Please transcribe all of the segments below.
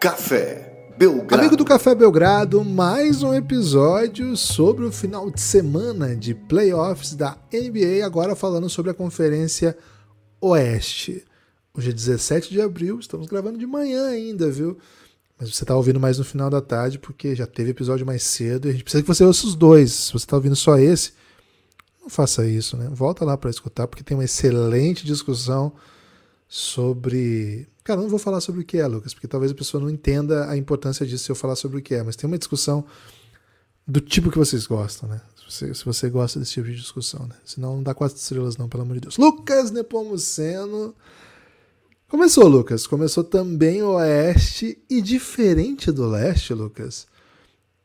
Café Belgrado. Amigo do Café Belgrado, mais um episódio sobre o final de semana de playoffs da NBA, agora falando sobre a Conferência Oeste. Hoje é 17 de abril, estamos gravando de manhã ainda, viu? Mas você está ouvindo mais no final da tarde, porque já teve episódio mais cedo e a gente precisa que você ouça os dois. Se você está ouvindo só esse, não faça isso, né? Volta lá para escutar, porque tem uma excelente discussão sobre. Cara, não vou falar sobre o que é, Lucas, porque talvez a pessoa não entenda a importância disso se eu falar sobre o que é, mas tem uma discussão do tipo que vocês gostam, né? Se você, se você gosta desse tipo de discussão, né? Senão não dá quatro estrelas, não, pelo amor de Deus. Lucas Nepomuceno. Começou, Lucas. Começou também o Oeste e diferente do Leste, Lucas.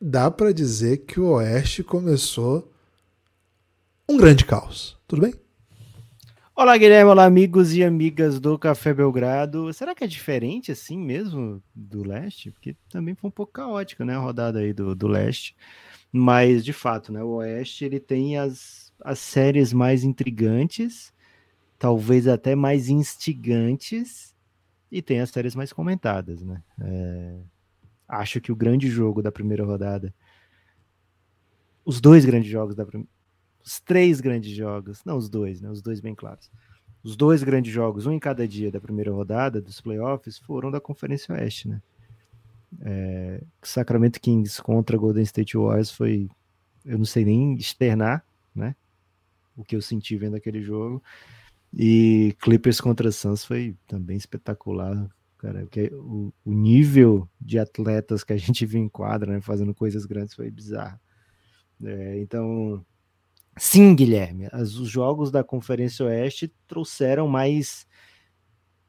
Dá para dizer que o Oeste começou um grande caos. Tudo bem? Olá, Guilherme. Olá, amigos e amigas do Café Belgrado. Será que é diferente assim mesmo do leste? Porque também foi um pouco caótica, né? A rodada aí do, do leste. Mas, de fato, né? O oeste ele tem as, as séries mais intrigantes, talvez até mais instigantes, e tem as séries mais comentadas, né? É, acho que o grande jogo da primeira rodada, os dois grandes jogos da primeira os três grandes jogos, não os dois, né? Os dois bem claros. Os dois grandes jogos, um em cada dia da primeira rodada dos playoffs, foram da Conferência Oeste, né? É, Sacramento Kings contra Golden State Warriors foi, eu não sei nem externar, né? O que eu senti vendo aquele jogo. E Clippers contra Suns foi também espetacular, cara. O, o nível de atletas que a gente viu em quadra, né, fazendo coisas grandes foi bizarro. É, então, Sim, Guilherme, as, os jogos da Conferência Oeste trouxeram mais,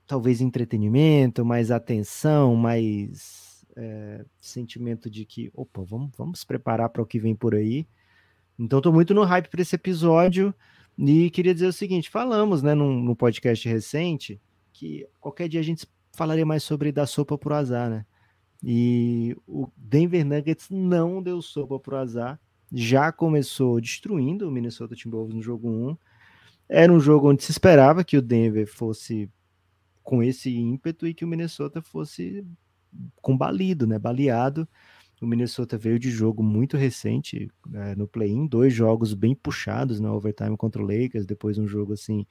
talvez, entretenimento, mais atenção, mais é, sentimento de que, opa, vamos, vamos preparar para o que vem por aí. Então, estou muito no hype para esse episódio e queria dizer o seguinte: falamos né, num, num podcast recente que qualquer dia a gente falaria mais sobre dar sopa para o azar, né? E o Denver Nuggets não deu sopa para o azar já começou destruindo o Minnesota Timberwolves no jogo 1. Era um jogo onde se esperava que o Denver fosse com esse ímpeto e que o Minnesota fosse combalido, né, baleado. O Minnesota veio de jogo muito recente é, no play-in, dois jogos bem puxados na né, overtime contra o Lakers, depois um jogo assim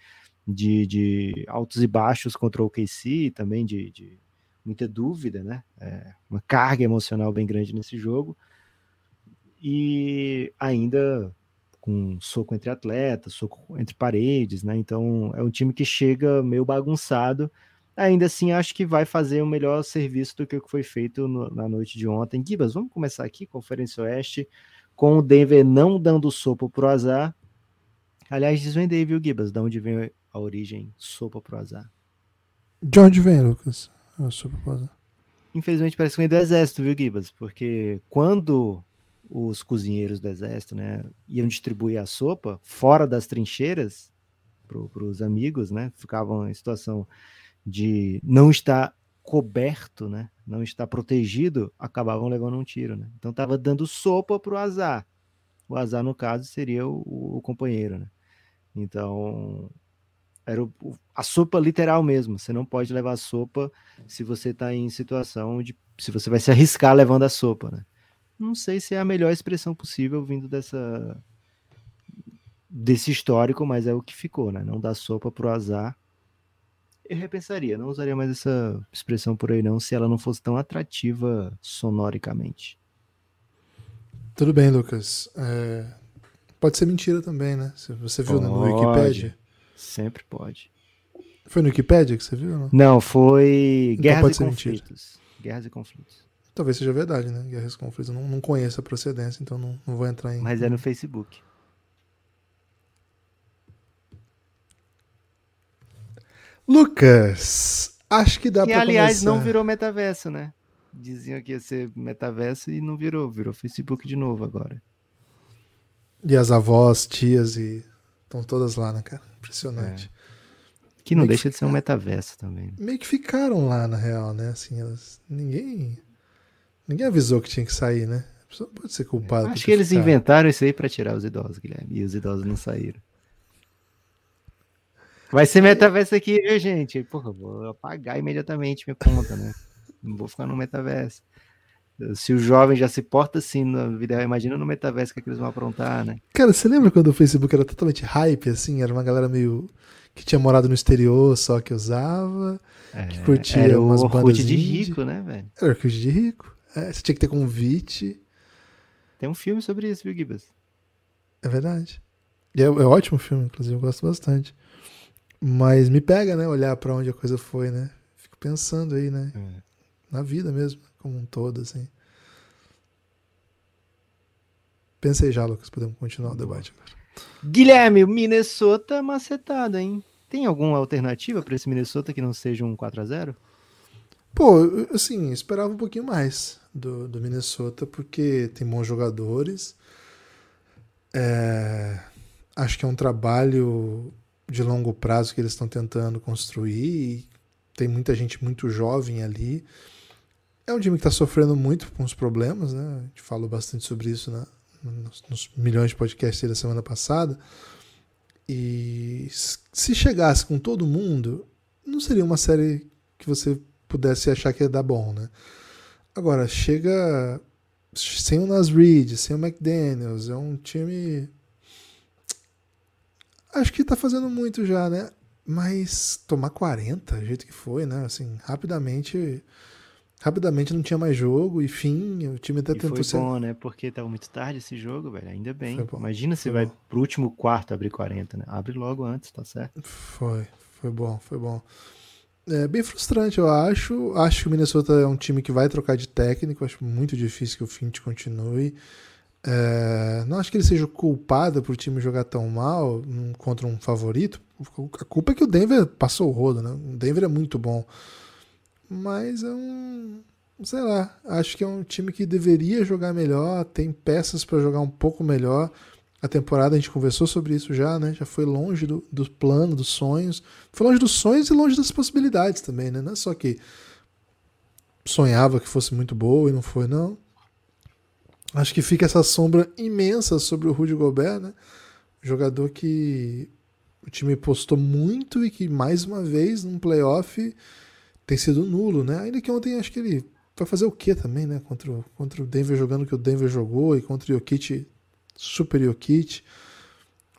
de, de altos e baixos contra o KC, também de, de muita dúvida, né? É, uma carga emocional bem grande nesse jogo e ainda com soco entre atletas, soco entre paredes, né? Então é um time que chega meio bagunçado. Ainda assim, acho que vai fazer um melhor serviço do que o que foi feito no, na noite de ontem. Gibas, vamos começar aqui, Conferência Oeste, com o Denver não dando sopa pro azar. Aliás, desvendei, viu, Gibas? De onde vem a origem sopa pro azar? De onde vem, Lucas? A sopa pro azar. Infelizmente parece que vem do exército, viu, Gibas? Porque quando os cozinheiros do exército, né, iam distribuir a sopa fora das trincheiras para os amigos, né, ficavam em situação de não estar coberto, né, não estar protegido, acabavam levando um tiro, né. Então estava dando sopa para o azar. O azar no caso seria o, o companheiro, né. Então era o, a sopa literal mesmo. Você não pode levar sopa se você está em situação de se você vai se arriscar levando a sopa, né não sei se é a melhor expressão possível vindo dessa desse histórico, mas é o que ficou, né? Não dá sopa pro azar. Eu repensaria, não usaria mais essa expressão por aí não, se ela não fosse tão atrativa sonoricamente. Tudo bem, Lucas. É... Pode ser mentira também, né? Você viu pode. no Wikipedia. Sempre pode. Foi no Wikipedia que você viu? Não, não foi então Guerras e Conflitos. Mentira. Guerras e Conflitos. Talvez seja verdade, né? Guerras conflitos. Eu não, não conheço a procedência, então não, não vou entrar em. Mas é no Facebook. Lucas, acho que dá que, pra aliás, começar. não virou metaverso, né? Diziam que ia ser metaverso e não virou. Virou Facebook de novo agora. E as avós, tias e. Estão todas lá, né, cara? Impressionante. É. Que não meio deixa que de ser um metaverso também. Meio que ficaram lá, na real, né? Assim, elas. Ninguém. Ninguém avisou que tinha que sair, né? A pessoa pode ser culpada. Acho que eles ficar. inventaram isso aí para tirar os idosos, Guilherme. E os idosos não saíram. Vai ser metaverso aqui, viu, gente? Porra, vou apagar imediatamente minha conta, né? não vou ficar no metaverso. Se o jovem já se porta assim na vida, imagina no metaverso que, é que eles vão aprontar, né? Cara, você lembra quando o Facebook era totalmente hype, assim? Era uma galera meio. que tinha morado no exterior só que usava, é, que curtia era umas bandas. de rico, né, velho? Era o de rico. É, você tinha que ter convite. Tem um filme sobre isso, viu, Gibas? É verdade. E é, é ótimo filme, inclusive, eu gosto bastante. Mas me pega, né, olhar para onde a coisa foi, né? Fico pensando aí, né? É. Na vida mesmo como um todo, assim. Pensei já, Lucas, podemos continuar o debate agora. Guilherme, Minnesota macetado, hein? Tem alguma alternativa para esse Minnesota que não seja um 4 a 0 Pô, assim, esperava um pouquinho mais do, do Minnesota, porque tem bons jogadores. É, acho que é um trabalho de longo prazo que eles estão tentando construir. tem muita gente muito jovem ali. É um time que está sofrendo muito com os problemas, né? A gente falou bastante sobre isso na, nos, nos, milhões de podcasts da semana passada. E se chegasse com todo mundo, não seria uma série que você pudesse achar que ia dar bom, né? Agora, chega sem o Nas Reed, sem o McDaniels, é um time. Acho que tá fazendo muito já, né? Mas tomar 40, do jeito que foi, né? Assim, rapidamente rapidamente não tinha mais jogo e fim, o time até e tentou foi ser... bom, né? Porque tava muito tarde esse jogo, velho. Ainda bem. Imagina se vai bom. pro último quarto abrir 40, né? Abre logo antes, tá certo? Foi, foi bom, foi bom. É bem frustrante, eu acho. Acho que o Minnesota é um time que vai trocar de técnico. Acho muito difícil que o Fint continue. É, não acho que ele seja culpado por o time jogar tão mal contra um favorito. A culpa é que o Denver passou o rodo, né? O Denver é muito bom. Mas é um. Sei lá, acho que é um time que deveria jogar melhor, tem peças para jogar um pouco melhor. A temporada a gente conversou sobre isso já, né? Já foi longe do, do plano, dos sonhos. Foi longe dos sonhos e longe das possibilidades também, né? Não é só que sonhava que fosse muito boa e não foi, não. Acho que fica essa sombra imensa sobre o Rudy Gobert, né? Jogador que o time postou muito e que mais uma vez num playoff tem sido nulo, né? Ainda que ontem acho que ele vai fazer o quê também, né? Contra o, contra o Denver jogando o que o Denver jogou e contra o Jokic, super Jokic.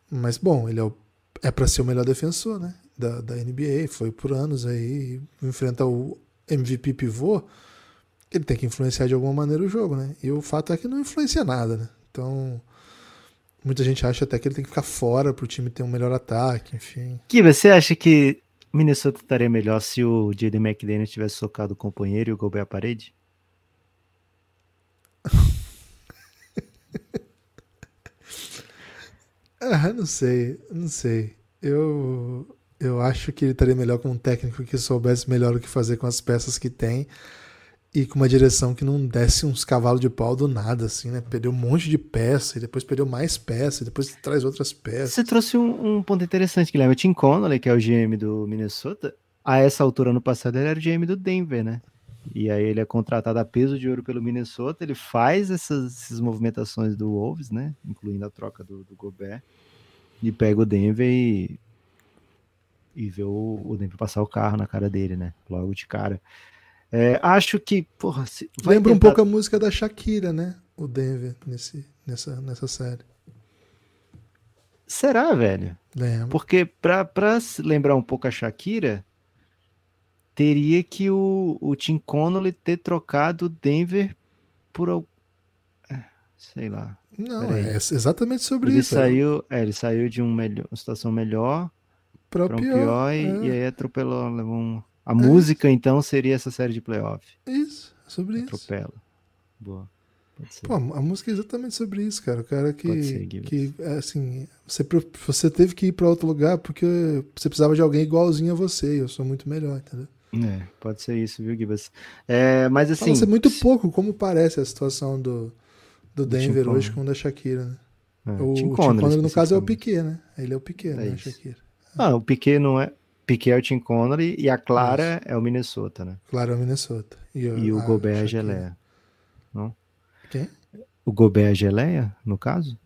Mas bom, ele é, é para ser o melhor defensor, né? Da, da NBA, foi por anos aí, enfrenta o MVP pivô, ele tem que influenciar de alguma maneira o jogo, né? E o fato é que não influencia nada, né? Então, muita gente acha até que ele tem que ficar fora para o time ter um melhor ataque, enfim. Que você acha que Minnesota estaria melhor se o Jaden McDaniel tivesse socado o companheiro e o Gobert à parede? ah, não sei, não sei. Eu, eu acho que ele estaria melhor com um técnico que soubesse melhor o que fazer com as peças que tem e com uma direção que não desse uns cavalos de pau do nada, assim, né? Perdeu um monte de peça, e depois perdeu mais peça, e depois traz outras peças. Você trouxe um, um ponto interessante, Guilherme. O Tim Connolly, que é o GM do Minnesota, a essa altura no passado ele era o GM do Denver, né? E aí ele é contratado a peso de ouro pelo Minnesota, ele faz essas, essas movimentações do Wolves, né? Incluindo a troca do, do Gobert, e pega o Denver e, e vê o, o Denver passar o carro na cara dele, né? Logo de cara. É, acho que, porra, lembra tentar... um pouco a música da Shakira, né? O Denver nesse, nessa, nessa série. Será, velho? Lembra. Porque pra, pra lembrar um pouco a Shakira, teria que o, o Tim Connolly ter trocado Denver por é, sei lá. Não, é exatamente sobre ele isso. Saiu, é, ele saiu de um melhor, uma situação melhor para um pior, pior e, é. e, aí atropelou, levou um, a é música, então, seria essa série de playoff. Isso, sobre Atropela. isso. Boa. Pô, a música é exatamente sobre isso, cara. O cara que, ser, que assim, você, você teve que ir para outro lugar porque você precisava de alguém igualzinho a você. E eu sou muito melhor, entendeu? É, pode ser isso, viu, Gibas? É, mas assim. Fala muito pouco como parece a situação do, do Denver hoje com o da Shakira, né? É, o Tim Connery, no caso, é o Piquet, né? Ele é o Piquet, é né? Shakira. Ah, o Piquet não é. Piquet é o Tim Connery e a Clara Isso. é o Minnesota, né? Clara é o Minnesota. E, e o Gobert é a Geleia. Não? Quem? O Gobert é a Geleia, no caso?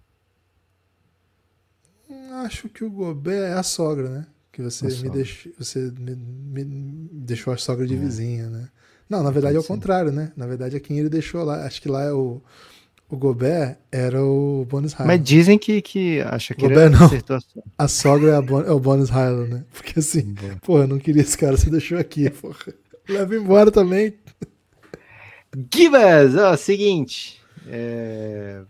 Acho que o Gobert é a sogra, né? Que você, me, deixou, você me, me, deixou a sogra de é. vizinha, né? Não, na verdade é o contrário, né? Na verdade é quem ele deixou lá. Acho que lá é o, o Gobert era o Bonus Highland. Mas dizem que, que a Shakira Gobert não. A sogra é, a bon, é o Bonus Highland, né? Porque assim, porra, eu não queria esse cara, você deixou aqui, porra. Leva embora também. Gibas! Ó, seguinte. É...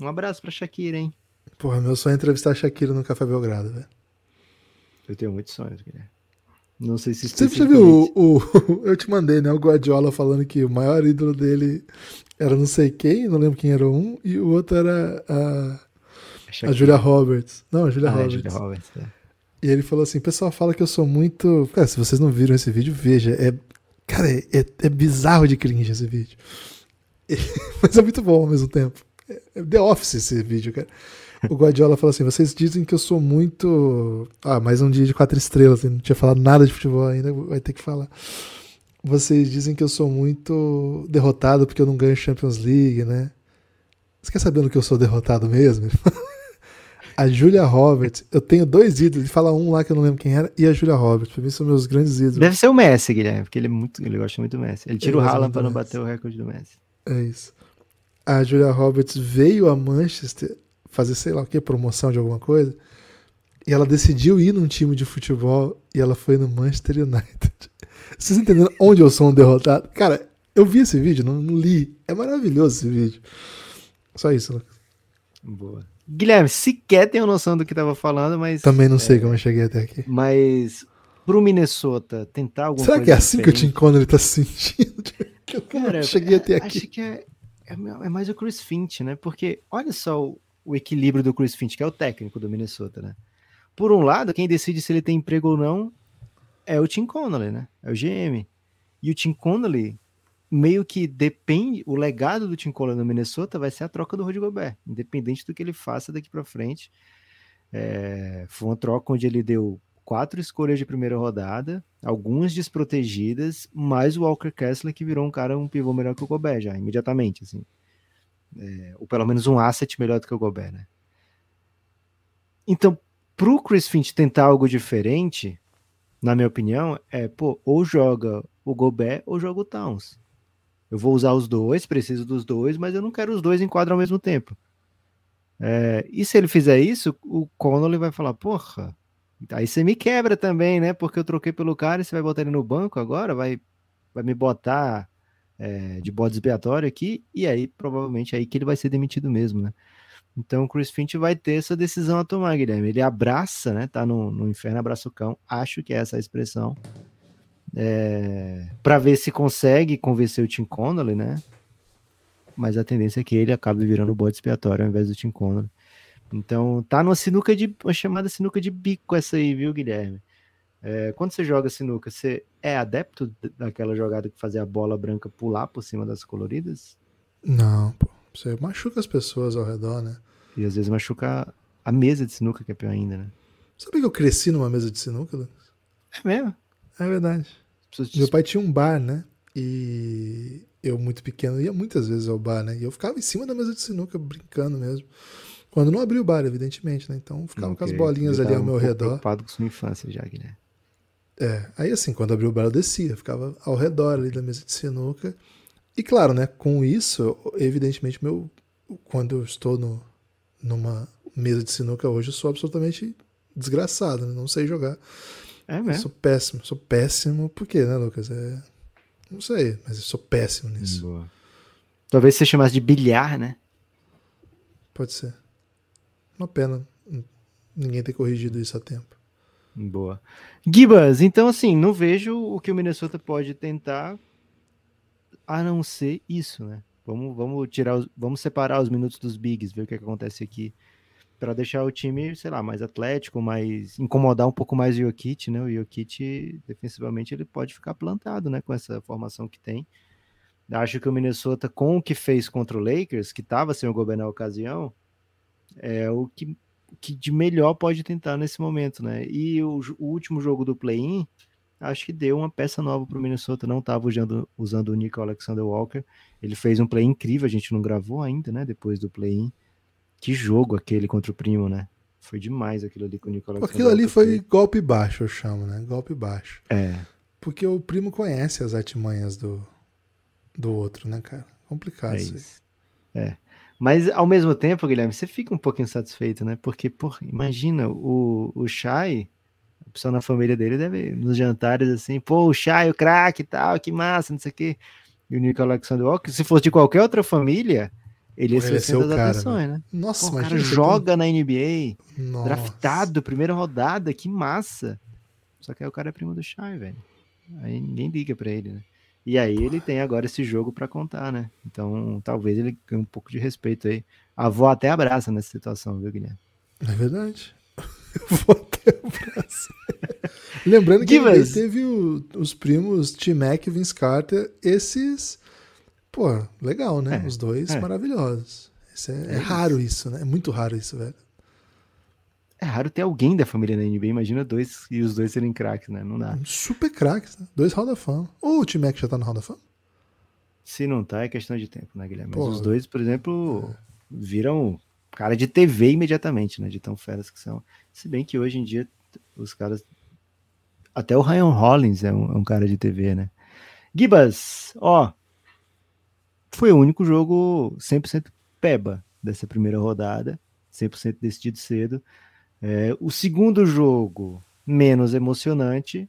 Um abraço pra Shakira, hein? Porra, meu sonho é entrevistar a Shakira no Café Belgrado, velho. Eu tenho muitos sonhos, Guilherme. Não sei se Você já viu o, o, Eu te mandei, né? O Guardiola falando que o maior ídolo dele era não sei quem, não lembro quem era um, e o outro era a, a Julia Roberts. Não, a Julia ah, Roberts. Julia Roberts é. E ele falou assim: o pessoal fala que eu sou muito. Cara, se vocês não viram esse vídeo, veja. É, cara, é, é, é bizarro de cringe esse vídeo. Mas é muito bom ao mesmo tempo. É, é The Office esse vídeo, cara. O Guardiola falou assim: vocês dizem que eu sou muito. Ah, mais um dia de quatro estrelas, não tinha falado nada de futebol ainda, vai ter que falar. Vocês dizem que eu sou muito derrotado porque eu não ganho Champions League, né? Você quer saber no que eu sou derrotado mesmo? a Julia Roberts, eu tenho dois ídolos, ele fala um lá que eu não lembro quem era, e a Julia Roberts, pra mim são meus grandes ídolos. Deve ser o Messi, Guilherme, porque ele é muito, ele gosta muito do Messi. Ele tira ele o Haaland pra não bater o recorde do Messi. É isso. A Julia Roberts veio a Manchester fazer sei lá o que, promoção de alguma coisa. E ela decidiu ir num time de futebol e ela foi no Manchester United. Vocês entendendo onde eu sou um derrotado? Cara, eu vi esse vídeo, não, não li. É maravilhoso esse vídeo. Só isso, Lucas. Boa. Guilherme, sequer tenho noção do que estava falando, mas. Também não sei é, como eu cheguei até aqui. Mas pro Minnesota tentar alguma Será que é assim diferente? que o Tim Conner tá se sentindo? que eu Cara, cheguei até aqui. Acho que é, é, é mais o Chris Finch, né? Porque olha só o, o equilíbrio do Chris Finch, que é o técnico do Minnesota, né? Por um lado, quem decide se ele tem emprego ou não é o Tim Connolly, né? É o GM. E o Tim Connolly meio que depende, o legado do Tim Connolly no Minnesota vai ser a troca do Rudy Gobert, independente do que ele faça daqui para frente. É, foi uma troca onde ele deu quatro escolhas de primeira rodada, algumas desprotegidas, mais o Walker Kessler que virou um cara um pivô melhor que o Gobert já imediatamente, assim é, ou pelo menos um asset melhor do que o Gobert, né? Então, pro Chris Finch tentar algo diferente, na minha opinião, é, pô, ou joga o Gobert ou joga o Towns. Eu vou usar os dois, preciso dos dois, mas eu não quero os dois em quadro ao mesmo tempo. É, e se ele fizer isso, o Connolly vai falar, porra, aí você me quebra também, né? Porque eu troquei pelo cara e você vai botar ele no banco agora, vai, vai me botar é, de bode expiatório aqui, e aí provavelmente é aí que ele vai ser demitido mesmo, né? Então o Chris Finch vai ter essa decisão a tomar, Guilherme. Ele abraça, né? Tá no, no inferno, abraça o cão. Acho que é essa a expressão. É, para ver se consegue convencer o Tim Connolly, né? Mas a tendência é que ele acabe virando o bode expiatório ao invés do Tim Connolly. Então tá numa sinuca de. uma chamada sinuca de bico essa aí, viu, Guilherme? É, quando você joga sinuca, você é adepto daquela jogada que fazia a bola branca pular por cima das coloridas? Não, pô. Você machuca as pessoas ao redor, né? E às vezes machuca a mesa de sinuca, que é pior ainda, né? Sabe que eu cresci numa mesa de sinuca, Lucas? É mesmo? É verdade. Meu pai tinha um bar, né? E eu, muito pequeno, ia muitas vezes ao bar, né? E eu ficava em cima da mesa de sinuca, brincando mesmo. Quando não abriu o bar, evidentemente, né? Então ficava com as bolinhas ali ao meu um redor. preocupado com sua infância já, Guilherme. É, aí assim, quando abriu o bar eu descia, ficava ao redor ali da mesa de sinuca. E claro, né, com isso, evidentemente, meu, quando eu estou no, numa mesa de sinuca hoje, eu sou absolutamente desgraçado, né? não sei jogar. É mesmo? sou péssimo, sou péssimo, por quê, né, Lucas? É, não sei, mas eu sou péssimo nisso. Boa. Talvez você chamasse de bilhar, né? Pode ser. Uma pena ninguém ter corrigido isso a tempo. Boa. Gibas, então assim, não vejo o que o Minnesota pode tentar a não ser isso, né? Vamos, vamos tirar, os, vamos separar os minutos dos bigs, ver o que, é que acontece aqui para deixar o time, sei lá, mais atlético, mais incomodar um pouco mais o Jokic, né? O Jokic defensivamente ele pode ficar plantado, né, com essa formação que tem. Acho que o Minnesota com o que fez contra o Lakers, que estava sem o Gobert na ocasião, é o que que de melhor pode tentar nesse momento, né? E o, o último jogo do play-in, acho que deu uma peça nova para o Minnesota. Não estava usando, usando o Nico Alexander Walker. Ele fez um play incrível, a gente não gravou ainda, né? Depois do play-in. Que jogo aquele contra o primo, né? Foi demais aquilo ali com o Nico Alexander Aquilo ali foi golpe baixo, eu chamo, né? Golpe baixo. É. Porque o primo conhece as artimanhas do, do outro, né, cara? Complicado é isso. isso. É. Mas ao mesmo tempo, Guilherme, você fica um pouco insatisfeito, né? Porque, por imagina, o, o Shai, a pessoa na família dele deve, nos jantares assim, pô, o Shai, o craque e tal, que massa, não sei o quê. E o Nico Alexander Walker, se fosse de qualquer outra família, ele ia ser o cara, atenções, né? Nossa, Pô, o cara joga na NBA, Nossa. draftado, primeira rodada, que massa. Só que aí o cara é primo do Shai, velho. Aí ninguém liga pra ele, né? E aí ele tem agora esse jogo para contar, né? Então talvez ele ganhe um pouco de respeito aí. A avó até abraça nessa situação, viu, Guilherme? É verdade. Eu vou até abraçar. Lembrando que ele teve o, os primos T-Mac e Vince Carter, esses Pô, legal, né? É, Os dois é. maravilhosos. É, é, é, raro isso, né? É muito raro isso, velho. É raro ter alguém da família na NBA. Imagina dois e os dois serem craques, né? Não dá. Super craques, né? Dois Hall da Fama. Ou o T-Mac já tá no Hall da Fama? Se não tá, é questão de tempo, né, Guilherme? Mas Pô, os dois, por exemplo, viram cara de TV imediatamente, né? De tão feras que são. Se bem que hoje em dia os caras. Até o Ryan Hollins é um, é um cara de TV, né? Gibas, ó, foi o único jogo 100% peba dessa primeira rodada, 100% decidido cedo. É, o segundo jogo, menos emocionante,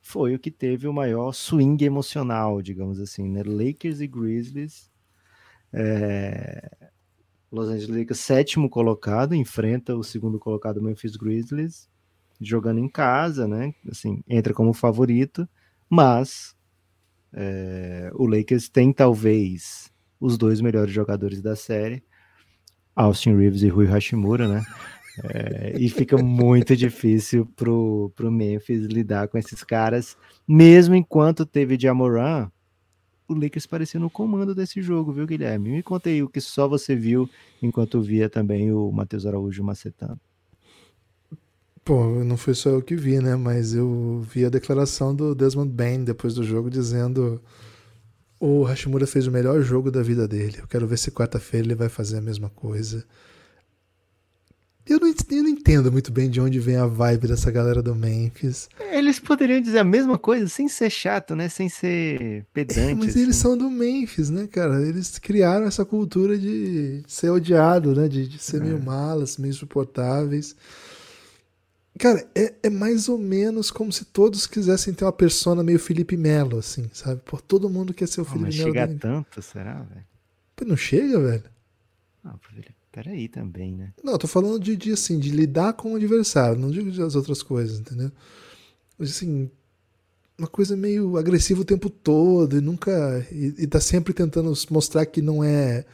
foi o que teve o maior swing emocional, digamos assim, né? Lakers e Grizzlies. É, Los Angeles Lakers, sétimo colocado, enfrenta o segundo colocado Memphis Grizzlies, jogando em casa, né? Assim, entra como favorito, mas é, o Lakers tem talvez os dois melhores jogadores da série, Austin Reeves e Rui Hashimura, né? É, e fica muito difícil pro, pro Memphis lidar com esses caras, mesmo enquanto teve Jamoran, o Lakers parecia no comando desse jogo, viu, Guilherme? Me conta aí o que só você viu enquanto via também o Matheus Araújo macetando. Pô, não foi só eu que vi, né? Mas eu vi a declaração do Desmond Bain depois do jogo dizendo o Hashimura fez o melhor jogo da vida dele. Eu quero ver se quarta-feira ele vai fazer a mesma coisa. Eu não, eu não, entendo muito bem de onde vem a vibe dessa galera do Memphis. Eles poderiam dizer a mesma coisa sem ser chato, né? Sem ser pedante. É, mas assim. eles são do Memphis, né, cara? Eles criaram essa cultura de ser odiado, né? De, de ser é. meio malas, meio insuportáveis. Cara, é, é, mais ou menos como se todos quisessem ter uma persona meio Felipe Melo, assim, sabe? Por todo mundo quer ser o oh, Felipe Melo. Mas chega tanto, será, velho? Não chega, velho? Não, peraí também, né? Não, eu tô falando de, de, assim, de lidar com o adversário, não digo das outras coisas, entendeu? Mas, assim, uma coisa meio agressiva o tempo todo e nunca. E, e tá sempre tentando mostrar que não é.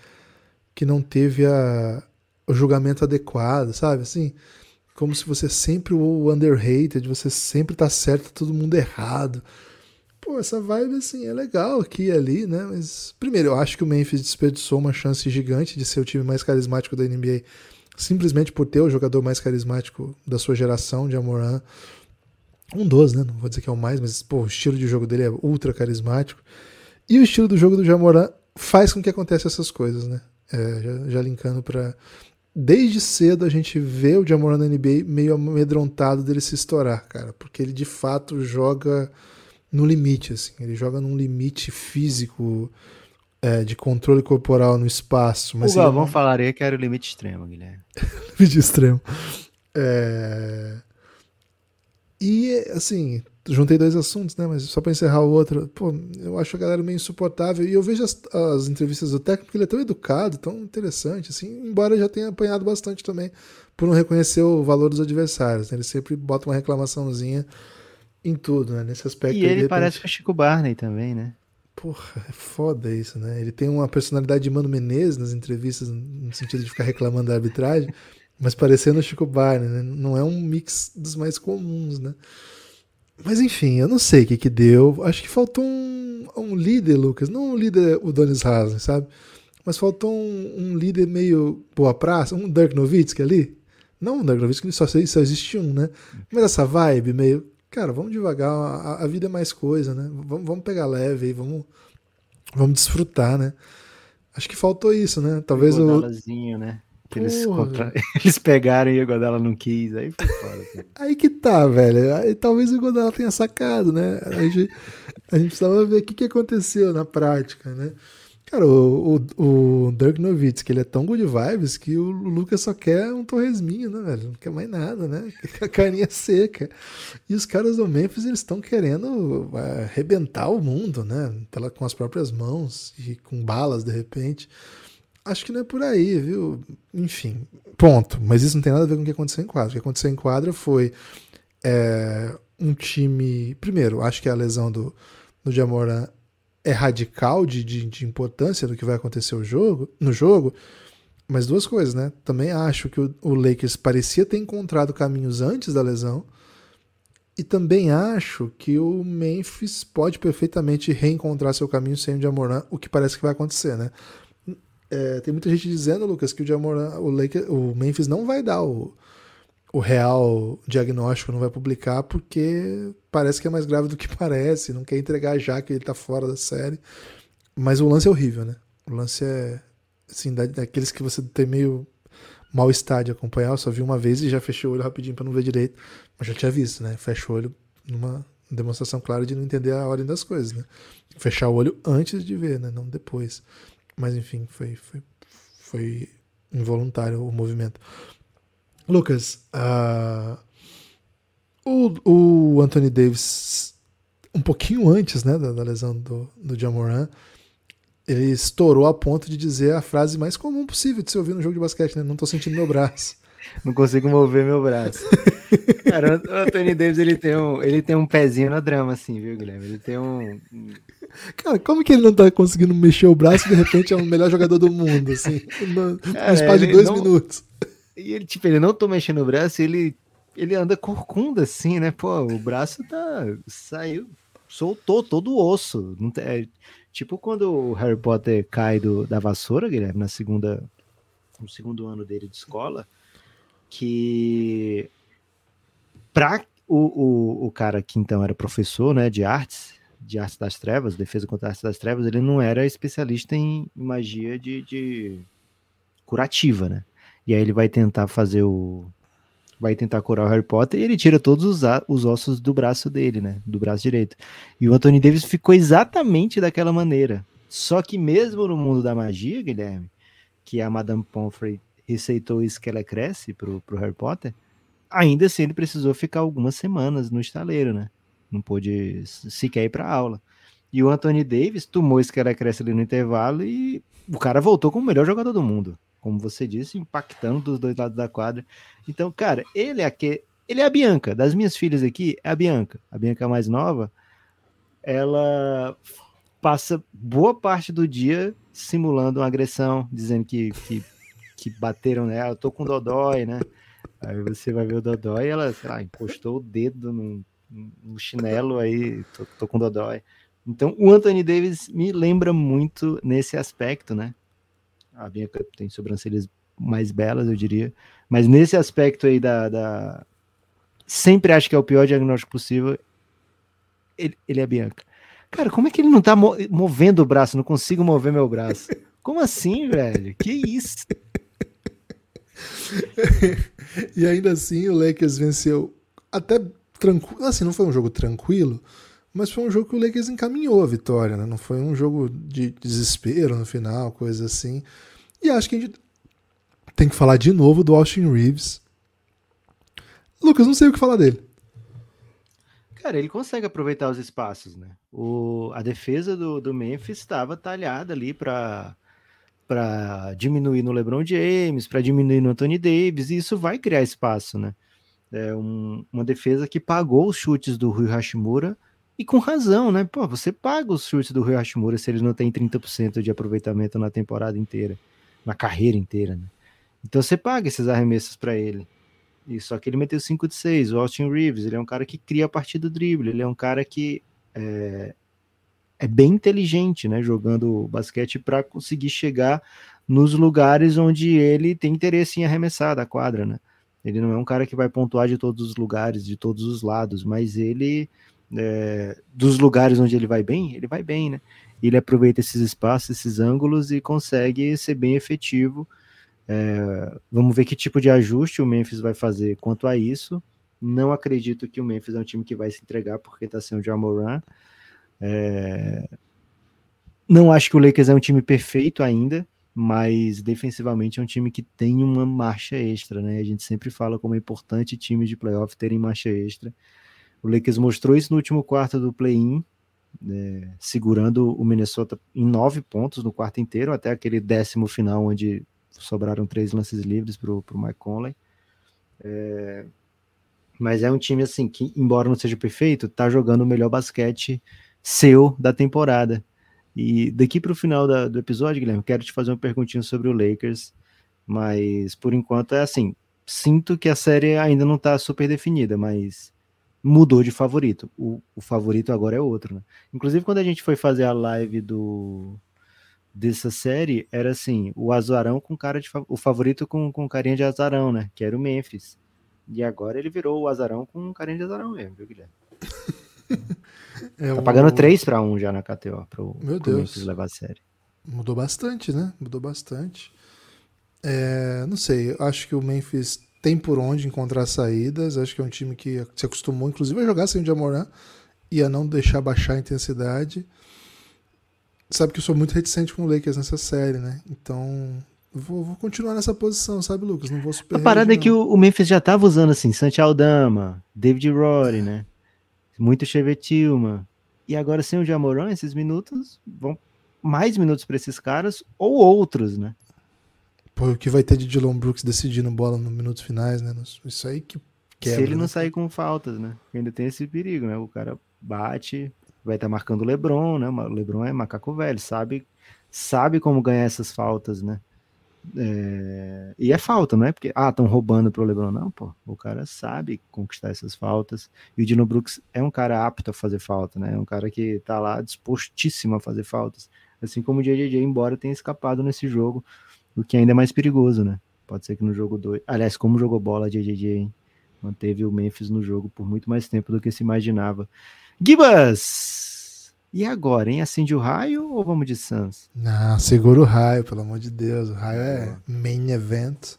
que não teve a, o julgamento adequado, sabe? Assim como se você sempre o underrated, você sempre tá certo, todo mundo errado. Pô, essa vibe assim é legal aqui e ali, né? Mas primeiro, eu acho que o Memphis desperdiçou uma chance gigante de ser o time mais carismático da NBA, simplesmente por ter o jogador mais carismático da sua geração, de Amoran. Um dos, né? Não vou dizer que é o mais, mas pô, o estilo de jogo dele é ultra carismático. E o estilo do jogo do Jamoran faz com que aconteça essas coisas, né? É, já, já linkando para desde cedo a gente vê o Jamoran na NBA meio amedrontado dele se estourar, cara, porque ele de fato joga no limite, assim, ele joga num limite físico é, de controle corporal no espaço. Mas o Galvão não... falaria que era o limite extremo, Guilherme. limite extremo. É... E, assim, juntei dois assuntos, né? Mas só para encerrar o outro, pô, eu acho a galera meio insuportável. E eu vejo as, as entrevistas do técnico, ele é tão educado, tão interessante, assim, embora já tenha apanhado bastante também por não reconhecer o valor dos adversários. Né? Ele sempre bota uma reclamaçãozinha em tudo, né? Nesse aspecto. E ele repente... parece com o Chico Barney também, né? Porra, é foda isso, né? Ele tem uma personalidade de Mano Menezes nas entrevistas, no sentido de ficar reclamando da arbitragem, mas parecendo o Chico Barney, né? Não é um mix dos mais comuns, né? Mas enfim, eu não sei o que que deu. Acho que faltou um, um líder, Lucas. Não um líder, o Donis Haslem, sabe? Mas faltou um, um, líder meio boa praça, um Dirk Nowitzki ali. Não um Dirk Nowitzki, só, só existe um, né? Mas essa vibe meio... Cara, vamos devagar, a, a vida é mais coisa, né? Vamos, vamos pegar leve aí, vamos, vamos desfrutar, né? Acho que faltou isso, né? Talvez o... né? Que eles, contra... eles pegaram e o Godala não quis. Aí foi foda. Aí que tá, velho. Aí, talvez o Godala tenha sacado, né? A gente, A gente precisava ver o que, que aconteceu na prática, né? Cara, o, o, o Dirk Nowitzki, ele é tão good vibes que o Lucas só quer um torresminho, né, velho? Não quer mais nada, né? A carinha seca. E os caras do Memphis, eles estão querendo é, arrebentar o mundo, né? Pela, com as próprias mãos e com balas, de repente. Acho que não é por aí, viu? Enfim, ponto. Mas isso não tem nada a ver com o que aconteceu em quadra. O que aconteceu em quadra foi é, um time. Primeiro, acho que a lesão do, do Jamoran é radical de, de, de, importância do que vai acontecer o jogo, no jogo, mas duas coisas, né? Também acho que o, o, Lakers parecia ter encontrado caminhos antes da lesão, e também acho que o Memphis pode perfeitamente reencontrar seu caminho sem o Jamoran, o que parece que vai acontecer, né? É, tem muita gente dizendo, Lucas, que o Jamoran, o, Lakers, o Memphis não vai dar o, o real diagnóstico, não vai publicar porque parece que é mais grave do que parece, não quer entregar já que ele tá fora da série. Mas o lance é horrível, né? O lance é assim, daqueles que você tem meio mal-estar de acompanhar. Eu só vi uma vez e já fechei o olho rapidinho para não ver direito. Mas já tinha visto, né? Fecha o olho numa demonstração clara de não entender a ordem das coisas, né? Fechar o olho antes de ver, né? Não depois. Mas enfim, foi, foi, foi involuntário o movimento. Lucas, uh, o, o Anthony Davis, um pouquinho antes né, da, da lesão do, do Jamoran, ele estourou a ponto de dizer a frase mais comum possível de se ouvir no jogo de basquete, né? Não tô sentindo meu braço. Não consigo mover meu braço. Cara, o Anthony Davis ele tem, um, ele tem um pezinho na drama, assim, viu, Guilherme? Ele tem um. Cara, como que ele não tá conseguindo mexer o braço e de repente é o melhor jogador do mundo, assim, no, no espaço de dois não... minutos? E ele, tipo, ele não tô mexendo o braço, ele, ele anda corcunda assim, né? Pô, o braço tá. saiu, soltou todo o osso. Não tem, é, tipo quando o Harry Potter cai do, da vassoura, Guilherme, na segunda. No segundo ano dele de escola, que pra o, o, o cara que então era professor né, de artes, de artes das trevas, defesa contra artes das trevas, ele não era especialista em magia de, de curativa, né? E aí ele vai tentar fazer o. Vai tentar curar o Harry Potter e ele tira todos os, os ossos do braço dele, né? Do braço direito. E o Anthony Davis ficou exatamente daquela maneira. Só que mesmo no mundo da magia, Guilherme, que a Madame Pomfrey receitou isso que ela cresce pro, pro Harry Potter, ainda assim ele precisou ficar algumas semanas no estaleiro, né? Não pôde sequer ir pra aula. E o Anthony Davis tomou isso que ela cresce ali no intervalo e o cara voltou como o melhor jogador do mundo como você disse, impactando dos dois lados da quadra. Então, cara, ele é que ele é a Bianca. Das minhas filhas aqui, é a Bianca. A Bianca mais nova, ela passa boa parte do dia simulando uma agressão, dizendo que, que, que bateram nela. Eu tô com dodói, né? Aí você vai ver o dodói ela, sei lá, encostou o dedo no, no chinelo aí, tô, tô com dodói. Então, o Anthony Davis me lembra muito nesse aspecto, né? A Bianca tem sobrancelhas mais belas, eu diria. Mas nesse aspecto aí da, da... Sempre acho que é o pior diagnóstico possível. Ele, ele é Bianca. Cara, como é que ele não tá mo movendo o braço? Não consigo mover meu braço. Como assim, velho? Que isso? e ainda assim o Lakers venceu até tranquilo. Assim, não foi um jogo tranquilo, mas foi um jogo que o Lakers encaminhou a vitória, né? Não foi um jogo de desespero no final, coisa assim. E acho que a gente tem que falar de novo do Austin Reeves. Lucas, não sei o que falar dele. Cara, ele consegue aproveitar os espaços, né? O, a defesa do, do Memphis estava talhada ali para para diminuir no LeBron James, para diminuir no Anthony Davis, e isso vai criar espaço, né? É um, uma defesa que pagou os chutes do Rui Hashimura e com razão, né? Pô, você paga os chutes do Rio Hashimura se ele não tem 30% de aproveitamento na temporada inteira, na carreira inteira, né? Então você paga esses arremessos para ele. E só que ele meteu 5 de 6. O Austin Reeves, ele é um cara que cria a partir do drible, ele é um cara que é, é bem inteligente, né? Jogando basquete para conseguir chegar nos lugares onde ele tem interesse em arremessar da quadra, né? Ele não é um cara que vai pontuar de todos os lugares, de todos os lados, mas ele é, dos lugares onde ele vai bem, ele vai bem, né? Ele aproveita esses espaços, esses ângulos e consegue ser bem efetivo. É, vamos ver que tipo de ajuste o Memphis vai fazer quanto a isso. Não acredito que o Memphis é um time que vai se entregar porque está sem o Jamoran. É... Não acho que o Lakers é um time perfeito ainda, mas defensivamente é um time que tem uma marcha extra, né? A gente sempre fala como é importante times de playoff terem marcha extra. O Lakers mostrou isso no último quarto do play-in, né? segurando o Minnesota em nove pontos no quarto inteiro, até aquele décimo final, onde sobraram três lances livres para o Mike Conley. É... Mas é um time assim que, embora não seja perfeito, tá jogando o melhor basquete seu da temporada. E daqui para o final da, do episódio, Guilherme, quero te fazer uma perguntinha sobre o Lakers, mas por enquanto é assim. Sinto que a série ainda não está super definida, mas mudou de favorito. O, o, favorito agora é outro, né? Inclusive, quando a gente foi fazer a live do dessa série, era assim, o azarão com cara de o favorito com, com carinha de azarão, né? Que era o Memphis. E agora ele virou o azarão com carinha de azarão mesmo, viu, Guilherme? É tá pagando 3 para 1 já na KTO pro, Meu pro Deus. Memphis levar a série. Mudou bastante, né? Mudou bastante. É, não sei, acho que o Memphis tem por onde encontrar saídas. Acho que é um time que se acostumou, inclusive, a jogar sem o Jamoran e a não deixar baixar a intensidade. Sabe que eu sou muito reticente com o Lakers nessa série, né? Então, vou, vou continuar nessa posição, sabe, Lucas? Não vou super. A parada é que o, Memphis já tava usando assim, Santi Aldama, David Rory, né? muito Chevetilma. E agora sem o Jamoran, esses minutos vão mais minutos para esses caras ou outros, né? Pô, o que vai ter de Dylan Brooks decidindo bola nos minutos finais, né? Isso aí que quebra, Se ele não né? sair com faltas, né? Ainda tem esse perigo, né? O cara bate, vai estar tá marcando o LeBron, né? O LeBron é macaco velho, sabe sabe como ganhar essas faltas, né? É, e é falta, não é porque, ah, estão roubando pro LeBron. Não, pô, o cara sabe conquistar essas faltas. E o Dino Brooks é um cara apto a fazer falta, né? É um cara que tá lá dispostíssimo a fazer faltas. Assim como o JJJ, embora tenha escapado nesse jogo, o que ainda é mais perigoso, né? Pode ser que no jogo 2. Aliás, como jogou bola JJJ, hein? Manteve o Memphis no jogo por muito mais tempo do que se imaginava. Gibas! E agora, hein? Acende o raio ou vamos de Suns? Não, segura o raio, pelo amor de Deus. O raio é main event.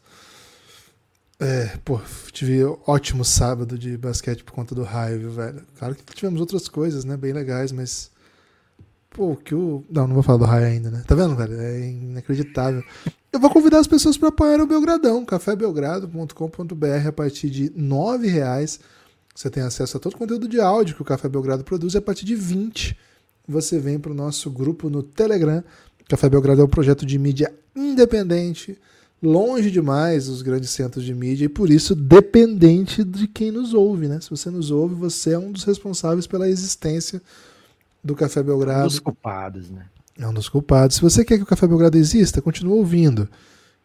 É, pô, tive ótimo sábado de basquete por conta do raio, viu, velho? Claro que tivemos outras coisas, né? Bem legais, mas. Pô, que o. Não, não vou falar do raio ainda, né? Tá vendo, velho? É inacreditável. Eu vou convidar as pessoas para apoiar o Belgradão, cafébelgrado.com.br a partir de R$ reais. Você tem acesso a todo o conteúdo de áudio que o Café Belgrado produz e a partir de 20 você vem para o nosso grupo no Telegram. Café Belgrado é um projeto de mídia independente, longe demais dos grandes centros de mídia e por isso dependente de quem nos ouve, né? Se você nos ouve, você é um dos responsáveis pela existência do Café Belgrado. Um dos culpados, né? É um dos culpados. Se você quer que o Café Belgrado exista, continue ouvindo.